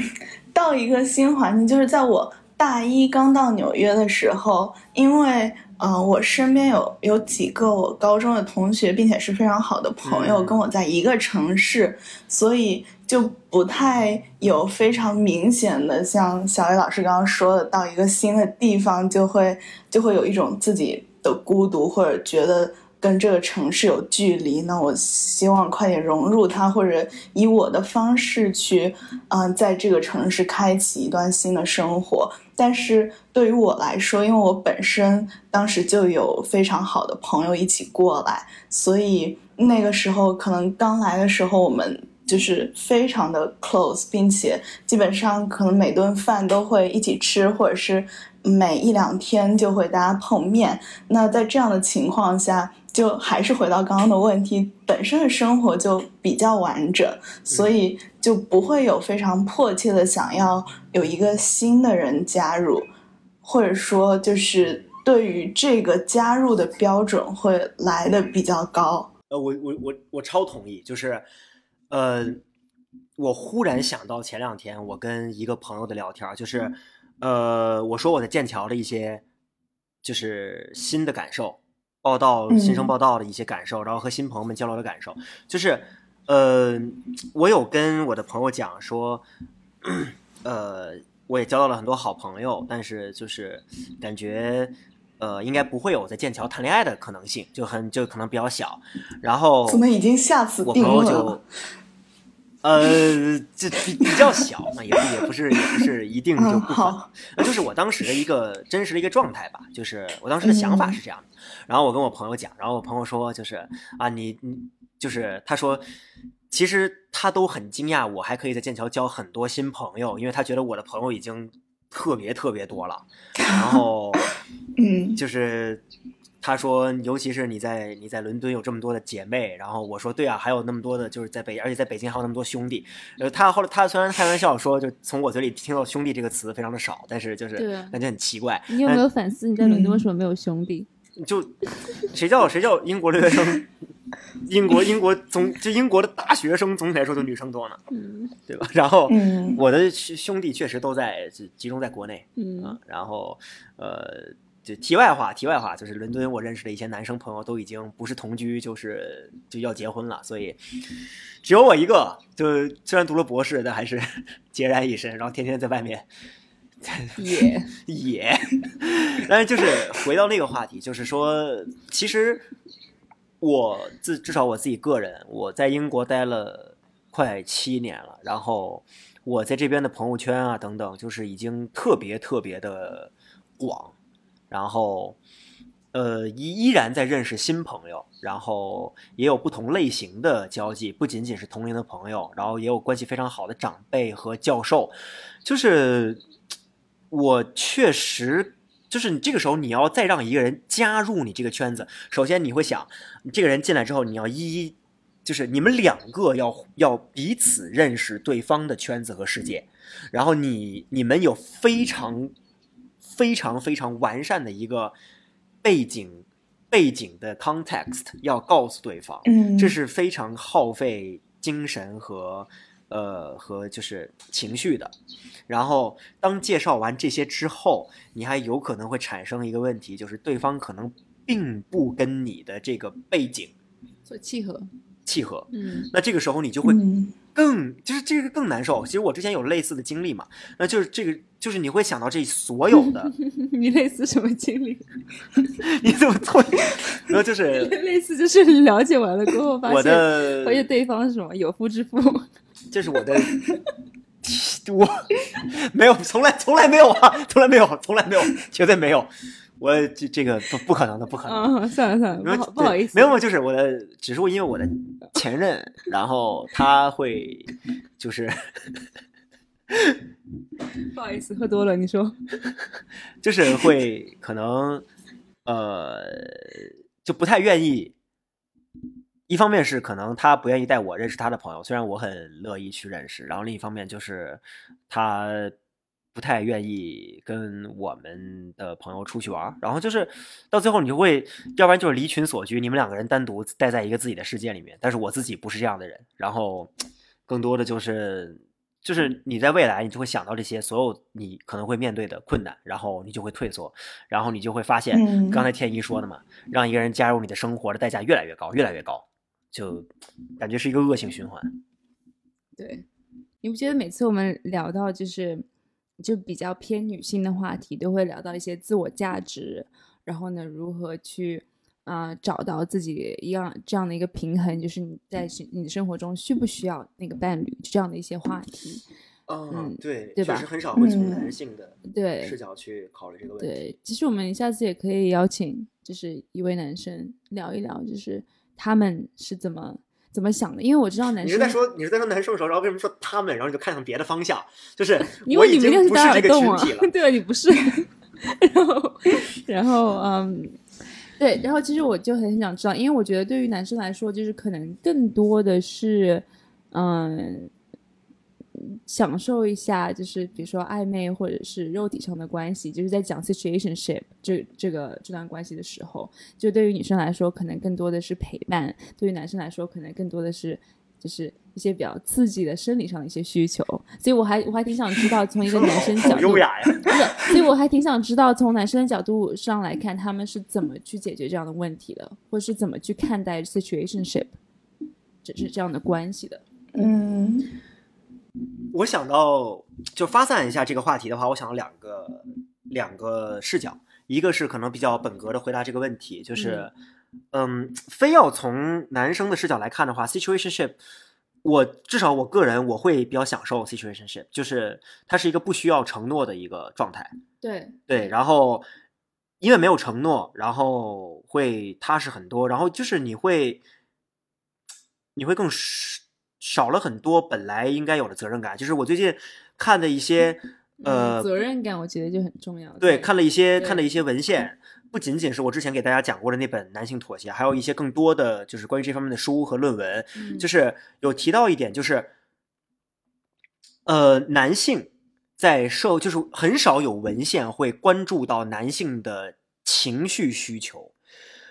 到一个新环境，就是在我大一刚到纽约的时候，因为。嗯，我身边有有几个我高中的同学，并且是非常好的朋友，跟我在一个城市，所以就不太有非常明显的，像小伟老师刚刚说的，到一个新的地方就会就会有一种自己的孤独，或者觉得跟这个城市有距离。那我希望快点融入它，或者以我的方式去，嗯，在这个城市开启一段新的生活。但是对于我来说，因为我本身当时就有非常好的朋友一起过来，所以那个时候可能刚来的时候，我们就是非常的 close，并且基本上可能每顿饭都会一起吃，或者是每一两天就会大家碰面。那在这样的情况下，就还是回到刚刚的问题，本身的生活就比较完整，所以就不会有非常迫切的想要有一个新的人加入，或者说就是对于这个加入的标准会来的比较高。呃，我我我我超同意，就是，呃，我忽然想到前两天我跟一个朋友的聊天，就是，呃，我说我在剑桥的一些就是新的感受。报道新生报道的一些感受，然后和新朋友们交流的感受，就是，呃，我有跟我的朋友讲说，呃，我也交到了很多好朋友，但是就是感觉，呃，应该不会有在剑桥谈恋爱的可能性，就很就可能比较小。然后怎么已经下次我朋友就？呃，这比比较小嘛，也也不是也不是一定就嗯，不可能。好，那就是我当时的一个真实的一个状态吧，就是我当时的想法是这样的。然后我跟我朋友讲，然后我朋友说，就是啊，你你就是他说，其实他都很惊讶，我还可以在剑桥交很多新朋友，因为他觉得我的朋友已经特别特别多了。*laughs* 然后嗯就是他说，尤其是你在你在伦敦有这么多的姐妹，然后我说对啊，还有那么多的，就是在北，而且在北京还有那么多兄弟。呃，他后来他虽然开玩笑说，就从我嘴里听到“兄弟”这个词非常的少，但是就是感觉很奇怪。你有没有反思你在伦敦嗯为什么没有兄弟？就谁叫谁叫英国留学生，英国英国总就英国的大学生总体来说都女生多呢，嗯对吧？然后嗯我的兄弟确实都在集集中在国内，嗯啊，然后呃，就题外话，题外话就是伦敦我认识的一些男生朋友都已经不是同居，就是就要结婚了，所以只有我一个，就虽然读了博士，但还是 *laughs* 孑然一身，然后天天在外面 *laughs* 也。也，*laughs* 但是就是回到那个话题，就是说，其实我自至少我自己个人，我在英国待了快七年了，然后我在这边的朋友圈啊等等，就是已经特别特别的广，然后呃依依然在认识新朋友，然后也有不同类型的交际，不仅仅是同龄的朋友，然后也有关系非常好的长辈和教授，就是我确实。就是你这个时候，你要再让一个人加入你这个圈子，首先你会想，你这个人进来之后，你要一一，就是你们两个要要彼此认识对方的圈子和世界，然后你你们有非常非常非常完善的一个背景背景的 context 要告诉对方，嗯，这是非常耗费精神和呃和就是情绪的。然后当介绍完这些之后，你还有可能会产生一个问题，就是对方可能并不跟你的这个背景所契合。契合。嗯那这个时候你就会嗯更就是这个更难受。其实我之前有类似的经历嘛，那就是这个就是你会想到这所有的，*laughs* 你类似什么经历？*laughs* 你怎么会？然后就是 *laughs* 类似就是了解完了过后，发现我现的发现对方是什么有夫之妇。这是我的，我没有，从来从来没有啊，从来没有，从来没有，绝对没有。我这这个不不可能的，不可能算了算了，不好不好意思，没有，就是我的，只是因为我的前任，然后他会就是 *laughs* 不好意思，喝多了。你说，*laughs* 就是会可能呃就不太愿意。一方面是可能他不愿意带我认识他的朋友，虽然我很乐意去认识，然后另一方面就是他不太愿意跟我们的朋友出去玩，然后就是到最后你就会，要不然就是离群索居，你们两个人单独待在一个自己的世界里面，但是我自己不是这样的人，然后更多的就是就是你在未来你就会想到这些所有你可能会面对的困难，然后你就会退缩，然后你就会发现，嗯刚才天一说的嘛，让一个人加入你的生活的代价越来越高，越来越高，就感觉是一个恶性循环。对，你不觉得每次我们聊到就是就比较偏女性的话题，都会聊到一些自我价值，然后呢，如何去啊、呃找到自己一样这样的一个平衡，就是你在是你的生活中需不需要那个伴侣这样的一些话题。*sniffs* 嗯对对吧确实很少会从嗯男性的对视角去考虑这个问题。对，其实我们下次也可以邀请，就是一位男生聊一聊，就是他们是怎么怎么想的，因为我知道男生你是在说你是在说男生的时候，然后为什么说他们，然后你就看向别的方向？就是 *laughs* 因为你们不是这个群体了。*laughs* 对，你不是。*laughs* 然后，然后，嗯，对，然后其实我就很想知道，因为我觉得对于男生来说，就是可能更多的是，嗯，享受一下，就是比如说暧昧或者是肉体上的关系，就是在讲 situationship 这这个这段关系的时候，就对于女生来说，可能更多的是陪伴；对于男生来说，可能更多的是就是一些比较刺激的生理上的一些需求。所以我还我还挺想知道，从一个男生角度，优雅呀！不是，所以我还挺想知道，从男生的角度上来看，他们是怎么去解决这样的问题的，或是怎么去看待 situationship 这是这样的关系的。嗯我想到就发散一下这个话题的话，我想到两个两个视角，一个是可能比较本格的回答这个问题，就是嗯非要从男生的视角来看的话，situationship 我至少我个人我会比较享受 situationship，就是它是一个不需要承诺的一个状态。对。对，然后因为没有承诺，然后会踏实很多，然后就是你会你会更少少了很多本来应该有的责任感。就是我最近看的一些呃嗯责任感，我觉得就很重要。对，看了一些看了一些文献，不仅仅是我之前给大家讲过的那本《男性妥协》，还有一些更多的就是关于这方面的书和论文，嗯就是有提到一点，就是呃，男性在社就是很少有文献会关注到男性的情绪需求，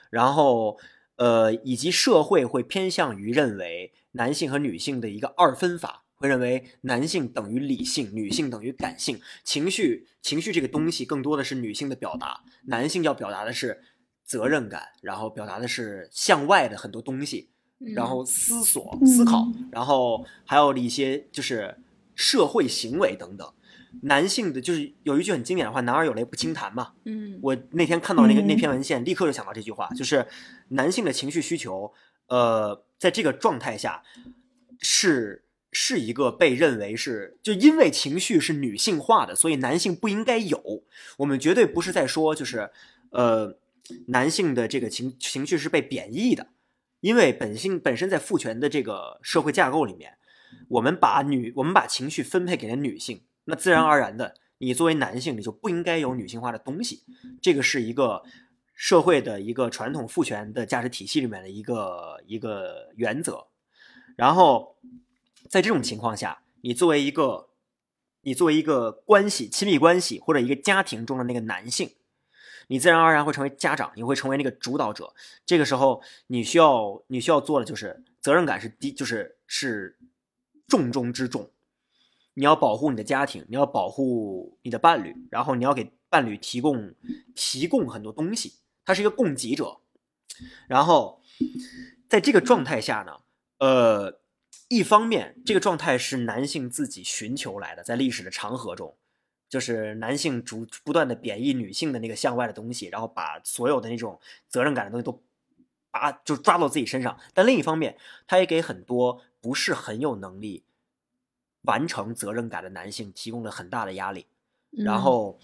然后呃，以及社会会偏向于认为男性和女性的一个二分法。会认为男性等于理性，女性等于感性。情绪，情绪这个东西更多的是女性的表达，男性要表达的是责任感，然后表达的是向外的很多东西，嗯然后思索、思考，然后还有一些就是社会行为等等。男性的就是有一句很经典的话：“男儿有泪不轻弹”嘛。嗯我那天看到那个嗯那篇文献，立刻就想到这句话，就是男性的情绪需求，呃，在这个状态下是是一个被认为是就因为情绪是女性化的，所以男性不应该有。我们绝对不是在说就是呃男性的这个情情绪是被贬义的，因为本性本身在父权的这个社会架构里面，我们把女我们把情绪分配给了女性，那自然而然的，你作为男性，你就不应该有女性化的东西。这个是一个社会的一个传统父权的价值体系里面的一个一个原则。然后在这种情况下，你作为一个你作为一个关系亲密关系或者一个家庭中的那个男性，你自然而然会成为家长，你会成为那个主导者。这个时候，你需要你需要做的就是责任感是低，就是是重中之重。你要保护你的家庭，你要保护你的伴侣，然后你要给伴侣提供提供很多东西，他是一个供给者。然后在这个状态下呢，呃，一方面这个状态是男性自己寻求来的，在历史的长河中，就是男性逐不断的贬义女性的那个向外的东西，然后把所有的那种责任感的东西都把就抓到自己身上。但另一方面，他也给很多不是很有能力完成责任感的男性提供了很大的压力。然后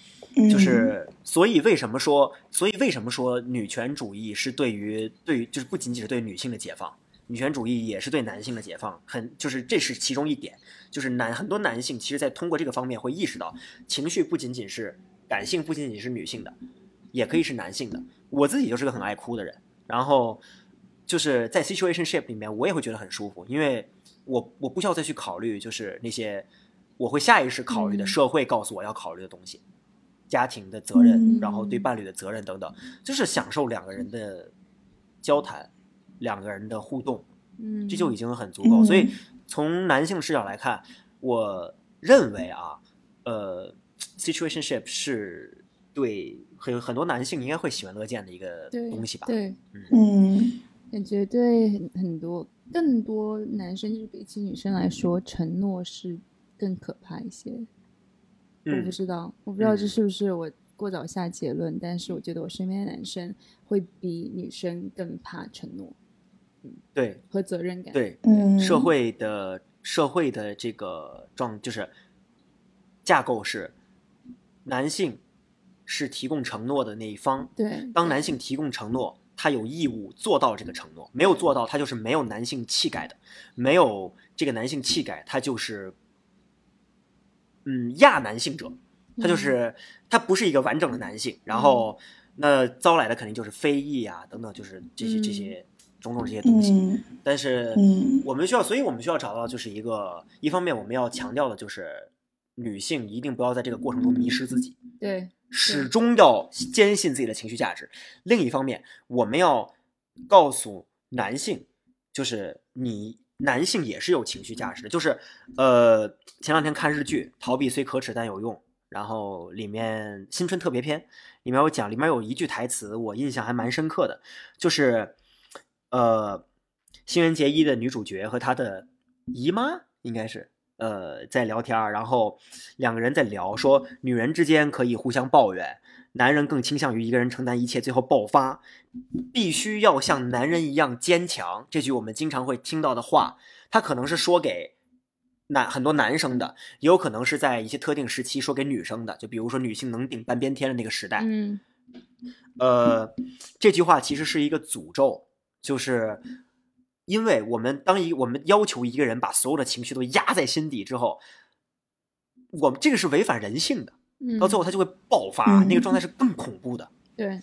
就是，所以为什么说，所以为什么说女权主义是对于对于就是不仅仅是对女性的解放，女权主义也是对男性的解放，很就是这是其中一点，就是男很多男性其实在通过这个方面会意识到，情绪不仅仅是感性，不仅仅是女性的，也可以是男性的。我自己就是个很爱哭的人，然后就是在 situationship 里面，我也会觉得很舒服，因为我我不需要再去考虑就是那些。我会下意识考虑的，嗯。社会告诉我要考虑的东西，家庭的责任，嗯然后对伴侣的责任等等，就是享受两个人的交谈，两个人的互动，嗯，这就已经很足够。嗯所以从男性视角来看，我认为啊，呃，situationship 是对很很多男性应该会喜闻乐见的一个东西吧？对，嗯。感觉对很很多更多男生，就是比起女生来说，承诺是更可怕一些。我嗯不知道，我不知道这嗯是不是我过早下结论，但是我觉得我身边的男生会比女生更怕承诺对和责任感。，对，嗯，社会的社会的这个状就是架构是男性是提供承诺的那一方，对，当男性提供承诺，他有义务做到这个承诺，没有做到，他就是没有男性气概的，没有这个男性气概，他就是嗯亚男性者，他就是他不是一个完整的男性，然后那招来的肯定就是非议啊等等，就是这些这些种种这些东西。嗯但是嗯我们需要，所以我们需要找到就是一个，一方面我们要强调的就是女性一定不要在这个过程中迷失自己，对始终要坚信自己的情绪价值。另一方面，我们要告诉男性，就是你男性也是有情绪价值的。就是呃，前两天看日剧《逃避虽可耻但有用》，然后里面新春特别篇里面有讲，里面有一句台词我印象还蛮深刻的，就是呃，新垣结衣的女主角和她的姨妈应该是呃在聊天，然后两个人在聊说，女人之间可以互相抱怨，男人更倾向于一个人承担一切，最后爆发，必须要像男人一样坚强。这句我们经常会听到的话，他可能是说给男很多男生的，也有可能是在一些特定时期说给女生的，就比如说女性能顶半边天的那个时代。嗯呃，这句话其实是一个诅咒，就是因为我们当一我们要求一个人把所有的情绪都压在心底之后，我们这个是违反人性的，嗯，到最后他就会爆发，嗯。那个状态是更恐怖的。对，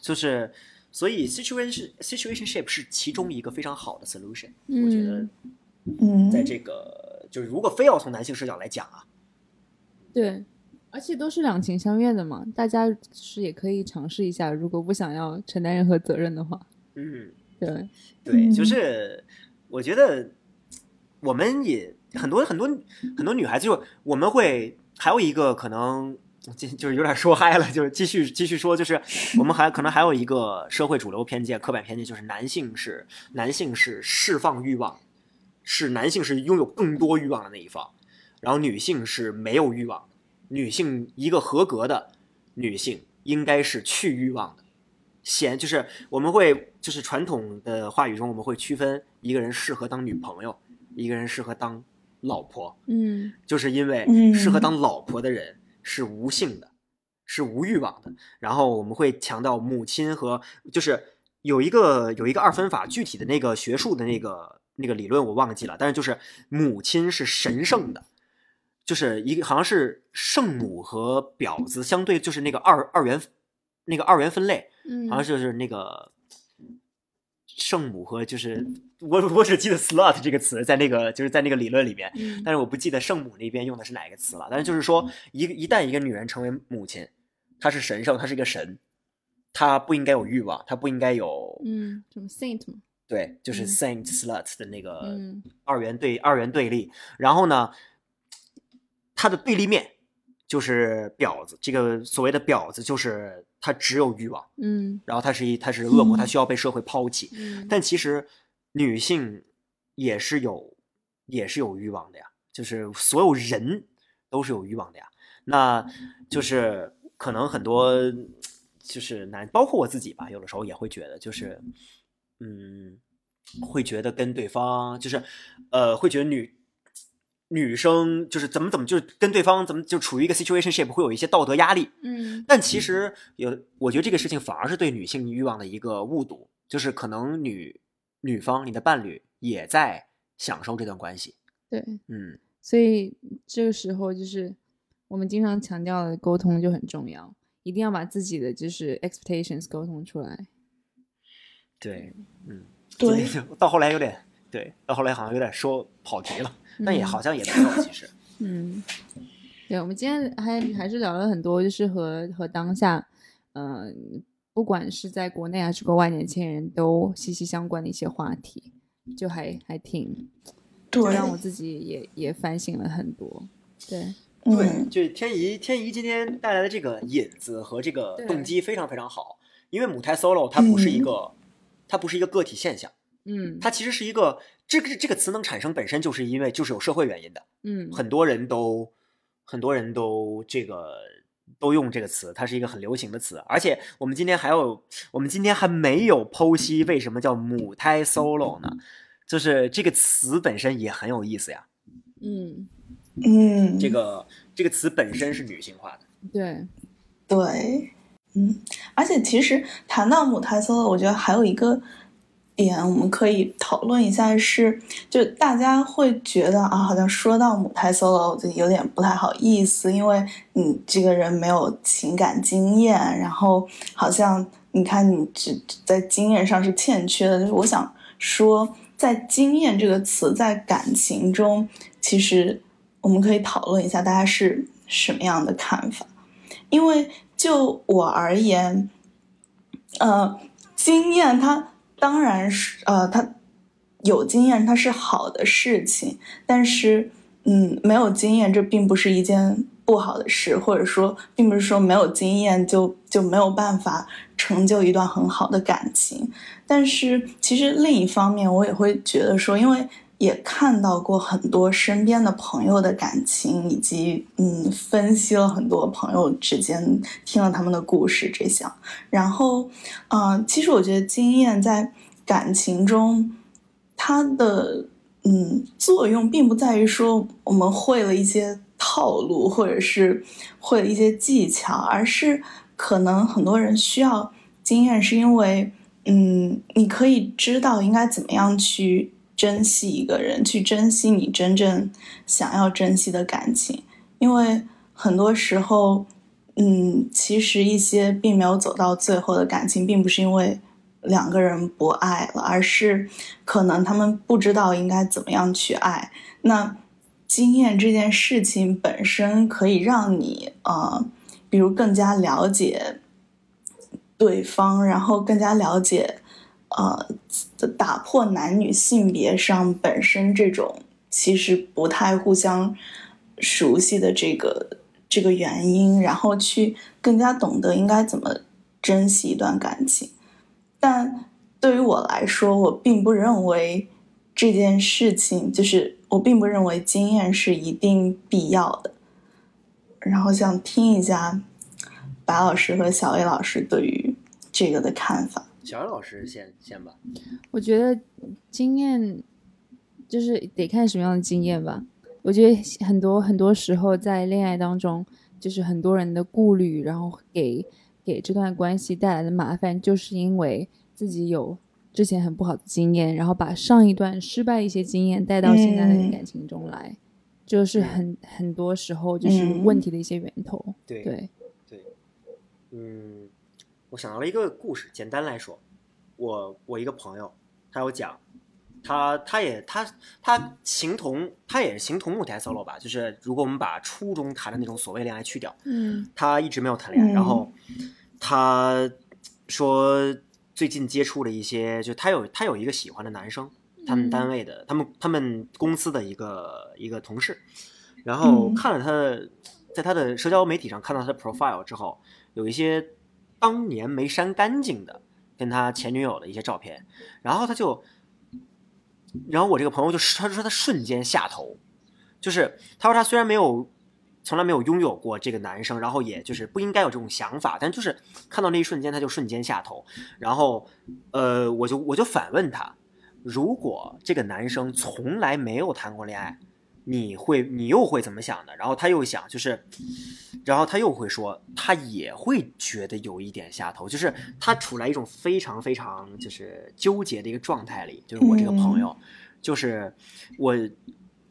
就是，所以 situation situationship 是其中一个非常好的 solution。我觉得嗯，嗯，在这个就是如果非要从男性视角来讲啊，对，而且都是两情相悦的嘛，大家是也可以尝试一下，如果不想要承担任何责任的话，嗯，对，*laughs* 对，就嗯。是我觉得我们也很多很多很多女孩子，就我们会还有一个可能。就就是有点说嗨了，就是继续继续说，就是我们还可能还有一个社会主流偏见、刻板偏见，就是男性是男性是释放欲望，是男性是拥有更多欲望的那一方，然后女性是没有欲望的。女性一个合格的女性应该是去欲望的，贤就是我们会就是传统的话语中，我们会区分一个人适合当女朋友，一个人适合当老婆，嗯。就是因为嗯。适合当老婆的人是无性的，是无欲望的。然后我们会强调母亲和就是有一个有一个二分法，具体的那个学术的那个那个理论我忘记了，但是就是母亲是神圣的，就是一个好像是圣母和婊子相对，就是那个二二元那个二元分类，嗯，好像就是那个圣母和就是我我只记得 slut 这个词在那个就是在那个理论里面，嗯。但是我不记得圣母那边用的是哪个词了。但是就是说，一个一旦一个女人成为母亲，她是神圣，她是一个神，她不应该有欲望，她不应该有嗯，什么 saint 吗，对，就是嗯。saint slut 的那个嗯。二元对二元对立。然后呢，它的对立面就是婊子，这个所谓的婊子就是她只有欲望。嗯然后他是一他是恶魔，嗯他需要被社会抛弃。嗯，但其实女性也是有也是有欲望的呀，就是所有人都是有欲望的呀。那就是可能很多就是男，包括我自己吧，有的时候也会觉得就是嗯，会觉得跟对方就是呃，会觉得女。女生就是怎么怎么就跟对方怎么就处于一个 situationship 会有一些道德压力，嗯。但其实有，我觉得这个事情反而是对女性欲望的一个误读，就是可能女女方你的伴侣也在享受这段关系，对，嗯，所以这个时候就是我们经常强调的沟通就很重要，一定要把自己的就是 expectations 沟通出来。对，嗯，对，到后来有点对，到后来好像有点说跑题了，但也嗯好像也没有，其实，*laughs* 嗯，对，我们今天还还是聊了很多，就是和和当下，嗯、不管是在国内还是国外，年轻人都息息相关的一些话题，就还还挺，就对，让我自己也也反省了很多。对，对，嗯，就是天怡天怡今天带来的这个引子和这个动机非常非常好，因为母胎 solo 它不是一嗯。个，它不是一个个体现象，嗯。它其实是一个这个这个词能产生本身就是因为就是有社会原因的。嗯，很多人都很多人都这个都用这个词，它是一个很流行的词。而且我们今天还有，我们今天还没有剖析为什么叫母胎 solo 呢？就是这个词本身也很有意思呀。嗯嗯，这个这个词本身是女性化的，对，对，嗯，而且其实谈到母胎 solo，我觉得还有一个点我们可以讨论一下是，就大家会觉得啊，好像说到母胎 solo 就有点不太好意思，因为你这个人没有情感经验，然后好像你看你只在经验上是欠缺的。就是我想说，在经验这个词在感情中，其实我们可以讨论一下大家是什么样的看法。因为就我而言，呃，经验它当然是呃，他有经验他是好的事情，但是嗯，没有经验这并不是一件不好的事，或者说并不是说没有经验就就没有办法成就一段很好的感情。但是其实另一方面，我也会觉得说，因为也看到过很多身边的朋友的感情，以及嗯，分析了很多朋友之间，听了他们的故事这项。然后，嗯，其实我觉得经验在感情中，它的嗯作用并不在于说我们会了一些套路，或者是会了一些技巧，而是可能很多人需要经验，是因为嗯，你可以知道应该怎么样去。珍惜一个人，去珍惜你真正想要珍惜的感情，因为很多时候，嗯，其实一些并没有走到最后的感情，并不是因为两个人不爱了，而是可能他们不知道应该怎么样去爱。那经验这件事情本身可以让你，呃，比如更加了解对方，然后更加了解。呃，打破男女性别上本身这种其实不太互相熟悉的这个这个原因，然后去更加懂得应该怎么珍惜一段感情。但对于我来说，我并不认为这件事情就是我并不认为经验是一定必要的。然后想听一下白老师和小 A 老师对于这个的看法。小杨老师先先吧，我觉得经验就是得看什么样的经验吧。我觉得很多很多时候在恋爱当中，就是很多人的顾虑，然后给给这段关系带来的麻烦，就是因为自己有之前很不好的经验，然后把上一段失败一些经验带到现在的感情中来，就是很很多时候就是问题的一些源头。对。对。对，嗯。我想到了一个故事，简单来说，我我一个朋友，他有讲，他他也他他形同他也是形同木台 solo 吧，就是如果我们把初中谈的那种所谓恋爱去掉，嗯，他一直没有谈恋爱，然后他说最近接触了一些，就他有他有一个喜欢的男生，他们单位的，他们他们公司的一个一个同事，然后看了他的，在他的社交媒体上看到他的 profile 之后，有一些。当年没删干净的跟他前女友的一些照片，然后他就，然后我这个朋友就他说他瞬间下头，就是他说他虽然没有从来没有拥有过这个男生，然后也就是不应该有这种想法，但就是看到那一瞬间他就瞬间下头，然后呃我就我就反问他，如果这个男生从来没有谈过恋爱。你会，你又会怎么想的？然后他又想，就是，然后他又会说，他也会觉得有一点下头，就是他处在一种非常非常就是纠结的一个状态里。就是我这个朋友，就是我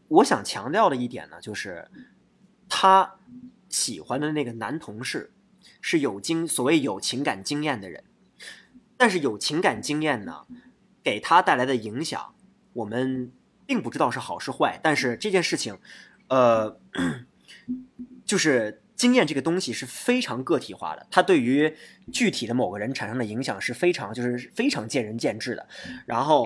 我想强调的一点呢，就是他喜欢的那个男同事是有经所谓有情感经验的人，但是有情感经验呢，给他带来的影响，我们。并不知道是好是坏，但是这件事情，呃，就是经验这个东西是非常个体化的，它对于具体的某个人产生的影响是非常就是非常见仁见智的。然后，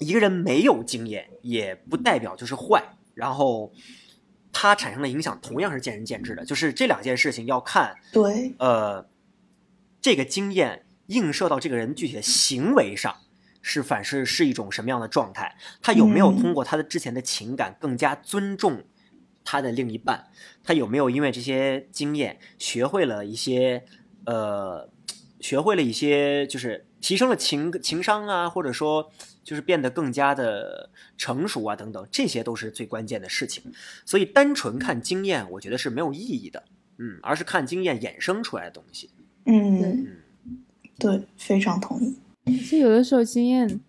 一个人没有经验也不代表就是坏，然后他产生的影响同样是见仁见智的。就是这两件事情要看，对，呃，这个经验映射到这个人具体的行为上。是反是是一种什么样的状态？他有没有通过他的之前的情感更加尊重他的另一半？他有没有因为这些经验学会了一些呃，学会了一些就是提升了情情商啊，或者说就是变得更加的成熟啊等等，这些都是最关键的事情。所以单纯看经验，我觉得是没有意义的，嗯，而是看经验衍生出来的东西。嗯，对，非常同意。其实有的时候经验，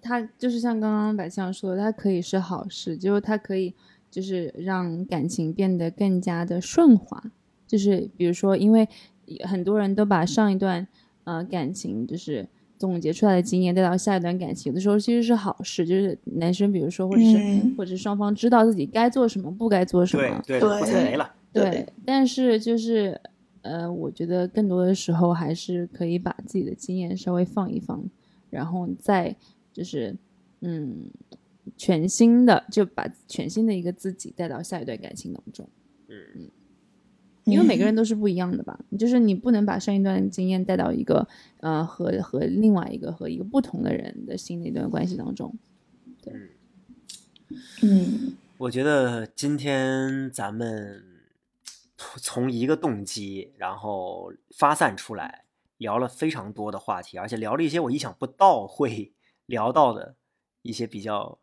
它就是像刚刚百象说的，它可以是好事，就是它可以就是让感情变得更加的顺滑。就是比如说，因为很多人都把上一段呃感情就是总结出来的经验带到下一段感情，有的时候其实是好事。就是男生比如说，或者是或者是双方知道自己该做什么，不该做什么，对对，不踩雷了。对，但是就是。呃，我觉得更多的时候还是可以把自己的经验稍微放一放，然后再就是，嗯，全新的就把全新的一个自己带到下一段感情当中。嗯嗯，因为每个人都是不一样的吧，就是你不能把上一段经验带到一个呃和和另外一个和一个不同的人的新的一段关系当中。对，嗯我觉得今天咱们从一个动机，然后发散出来，聊了非常多的话题，而且聊了一些我意想不到会 *laughs* 聊到的一些比较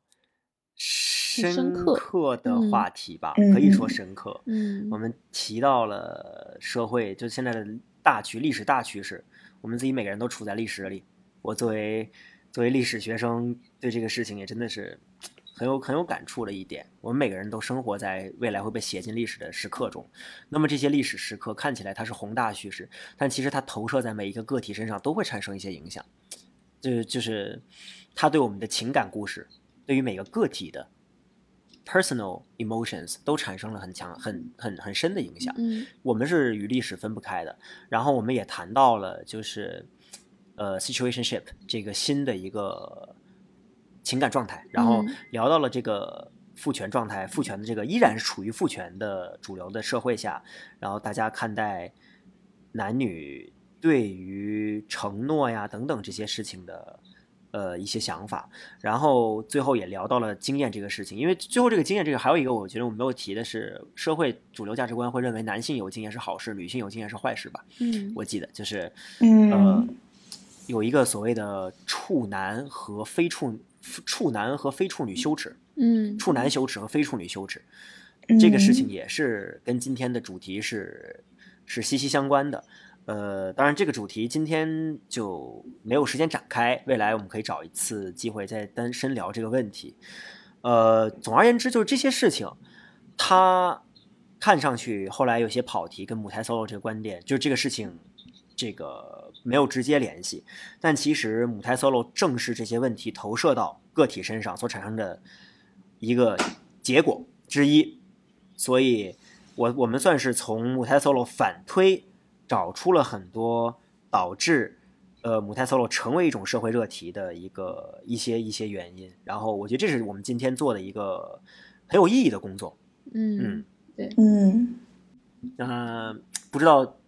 深深刻刻的嗯话题吧，嗯可以说深刻。嗯我们提到了社会，就现在的大趋历史大趋势，我们自己每个人都处在历史里。我作为作为历史学生，对这个事情也真的是很有很有感触的一点。我们每个人都生活在未来会被写进历史的时刻中。那么这些历史时刻看起来它是宏大叙事，但其实它投射在每一个个体身上都会产生一些影响。就就是它对我们的情感故事，对于每个个体的 personal emotions 都产生了很强、很很很深的影响。嗯我们是与历史分不开的。然后我们也谈到了，就是呃，situationship 这个新的一个情感状态，然后嗯聊到了这个父权状态，父权的这个依然是处于父权的主流的社会下，然后大家看待男女对于承诺呀等等这些事情的。呃，一些想法，然后最后也聊到了经验这个事情，因为最后这个经验这个还有一个我觉得我没有提的是，社会主流价值观会认为男性有经验是好事，女性有经验是坏事吧？嗯我记得就是呃嗯有一个所谓的处男和非处处男和非处女羞耻，嗯处男羞耻和非处女羞耻，这个事情也是跟今天的主题是是息息相关的。呃，当然这个主题今天就没有时间展开，未来我们可以找一次机会再单深聊这个问题。呃，总而言之，就是这些事情，它看上去后来有些跑题，跟母胎 solo 这个观点，就是这个事情，这个没有直接联系。但其实母胎 solo 正是这些问题投射到个体身上所产生的一个结果之一。所以我我们算是从母胎 solo 反推，找出了很多导致呃母胎 solo 成为一种社会热题的一个一些一些原因。然后我觉得这是我们今天做的一个很有意义的工作。嗯嗯那、不知道，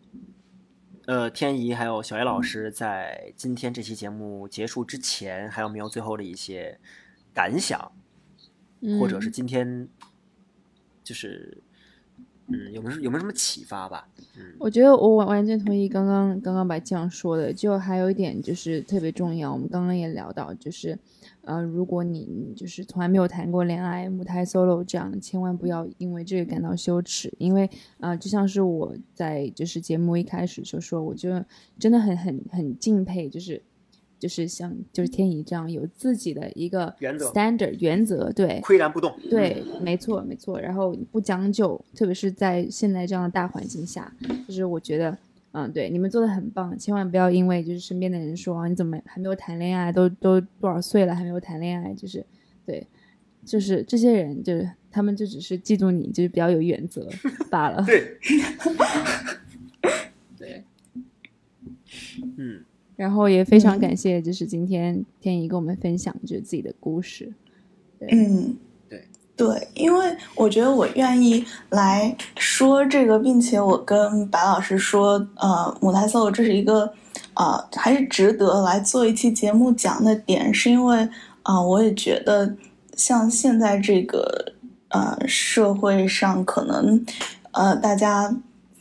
呃，天怡还有小叶老师在今天这期节目结束之前，还有没有最后的一些感想，嗯，或者是今天就是嗯有没有有没有什么启发吧？嗯。我觉得我完完全同意刚刚刚刚白酱说的，就还有一点就是特别重要，我们刚刚也聊到，就是呃，如果你你就是从来没有谈过恋爱，母胎 solo 这样，千万不要因为这个感到羞耻，因为呃，就像是我在就是节目一开始就说，我就真的很很很敬佩，就是就是像就是天怡这样有自己的一个原则 standard 原则，对，岿然不动。对，没错，没错。然后不将就，特别是在现在这样的大环境下，就是我觉得，嗯，对，你们做的很棒，千万不要因为就是身边的人说啊，你怎么还没有谈恋爱，都都多少岁了还没有谈恋爱，就是对，就是这些人就是他们就只是嫉妒你就是比较有原则 *laughs* 罢了。对，*laughs* 对。*laughs* 嗯，然后也非常嗯感谢，就是今天天怡跟我们分享就是自己的故事。嗯，对，因为我觉得我愿意来说这个，并且我跟白老师说，呃，母胎 solo 这是一个，呃，还是值得来做一期节目讲的点，是因为，啊、我也觉得像现在这个，呃，社会上可能，呃，大家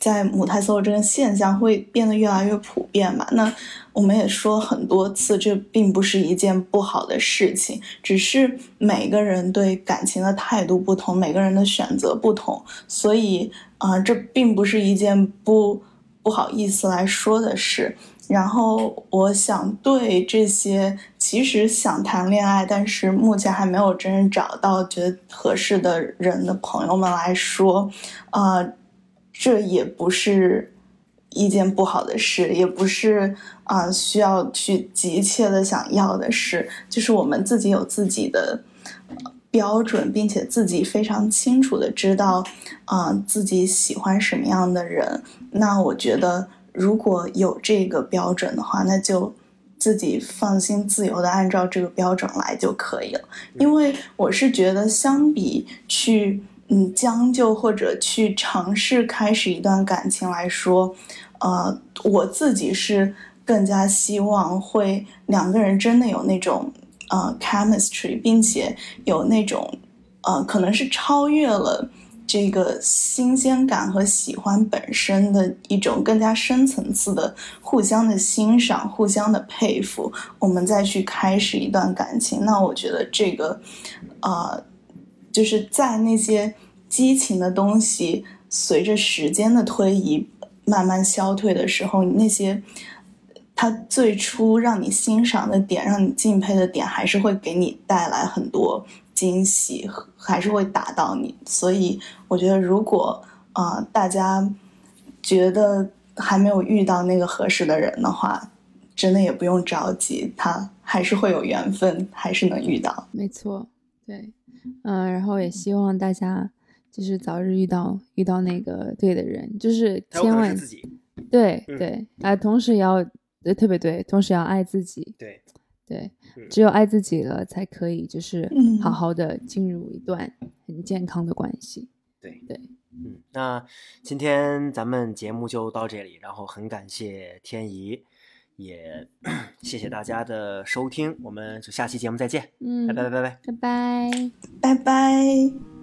在母胎 solo 这个现象会变得越来越普遍嘛。那我们也说很多次，这并不是一件不好的事情，只是每个人对感情的态度不同，每个人的选择不同，所以啊、这并不是一件不不好意思来说的事。然后我想对这些其实想谈恋爱，但是目前还没有真正找到觉得合适的人的朋友们来说，呃，这也不是一件不好的事，也不是啊、呃需要去急切的想要的事，就是我们自己有自己的呃标准，并且自己非常清楚的知道啊、呃自己喜欢什么样的人。那我觉得如果有这个标准的话，那就。自己放心自由的按照这个标准来就可以了，因为我是觉得相比去嗯将就或者去尝试开始一段感情来说，呃，我自己是更加希望会两个人真的有那种呃 chemistry，并且有那种呃，可能是超越了这个新鲜感和喜欢本身的一种更加深层次的互相的欣赏、互相的佩服，我们再去开始一段感情。那我觉得这个，呃，就是在那些激情的东西随着时间的推移慢慢消退的时候，那些。他最初让你欣赏的点，让你敬佩的点，还是会给你带来很多惊喜，还是会打到你。所以我觉得，如果啊，大家觉得还没有遇到那个合适的人的话，真的也不用着急，他还是会有缘分，还是能遇到。没错，对，嗯，然后也希望大家就是早日遇到遇到那个对的人，就是千万对对啊，同时也要。对，特别对，同时要爱自己。对，对，只有爱自己了，才可以就是好好的进入一段很健康的关系。对对，嗯，那今天咱们节目就到这里，然后很感谢天怡，也 *clears throat* 谢谢大家的收听，我们就下期节目再见。嗯，拜拜拜拜拜拜拜拜。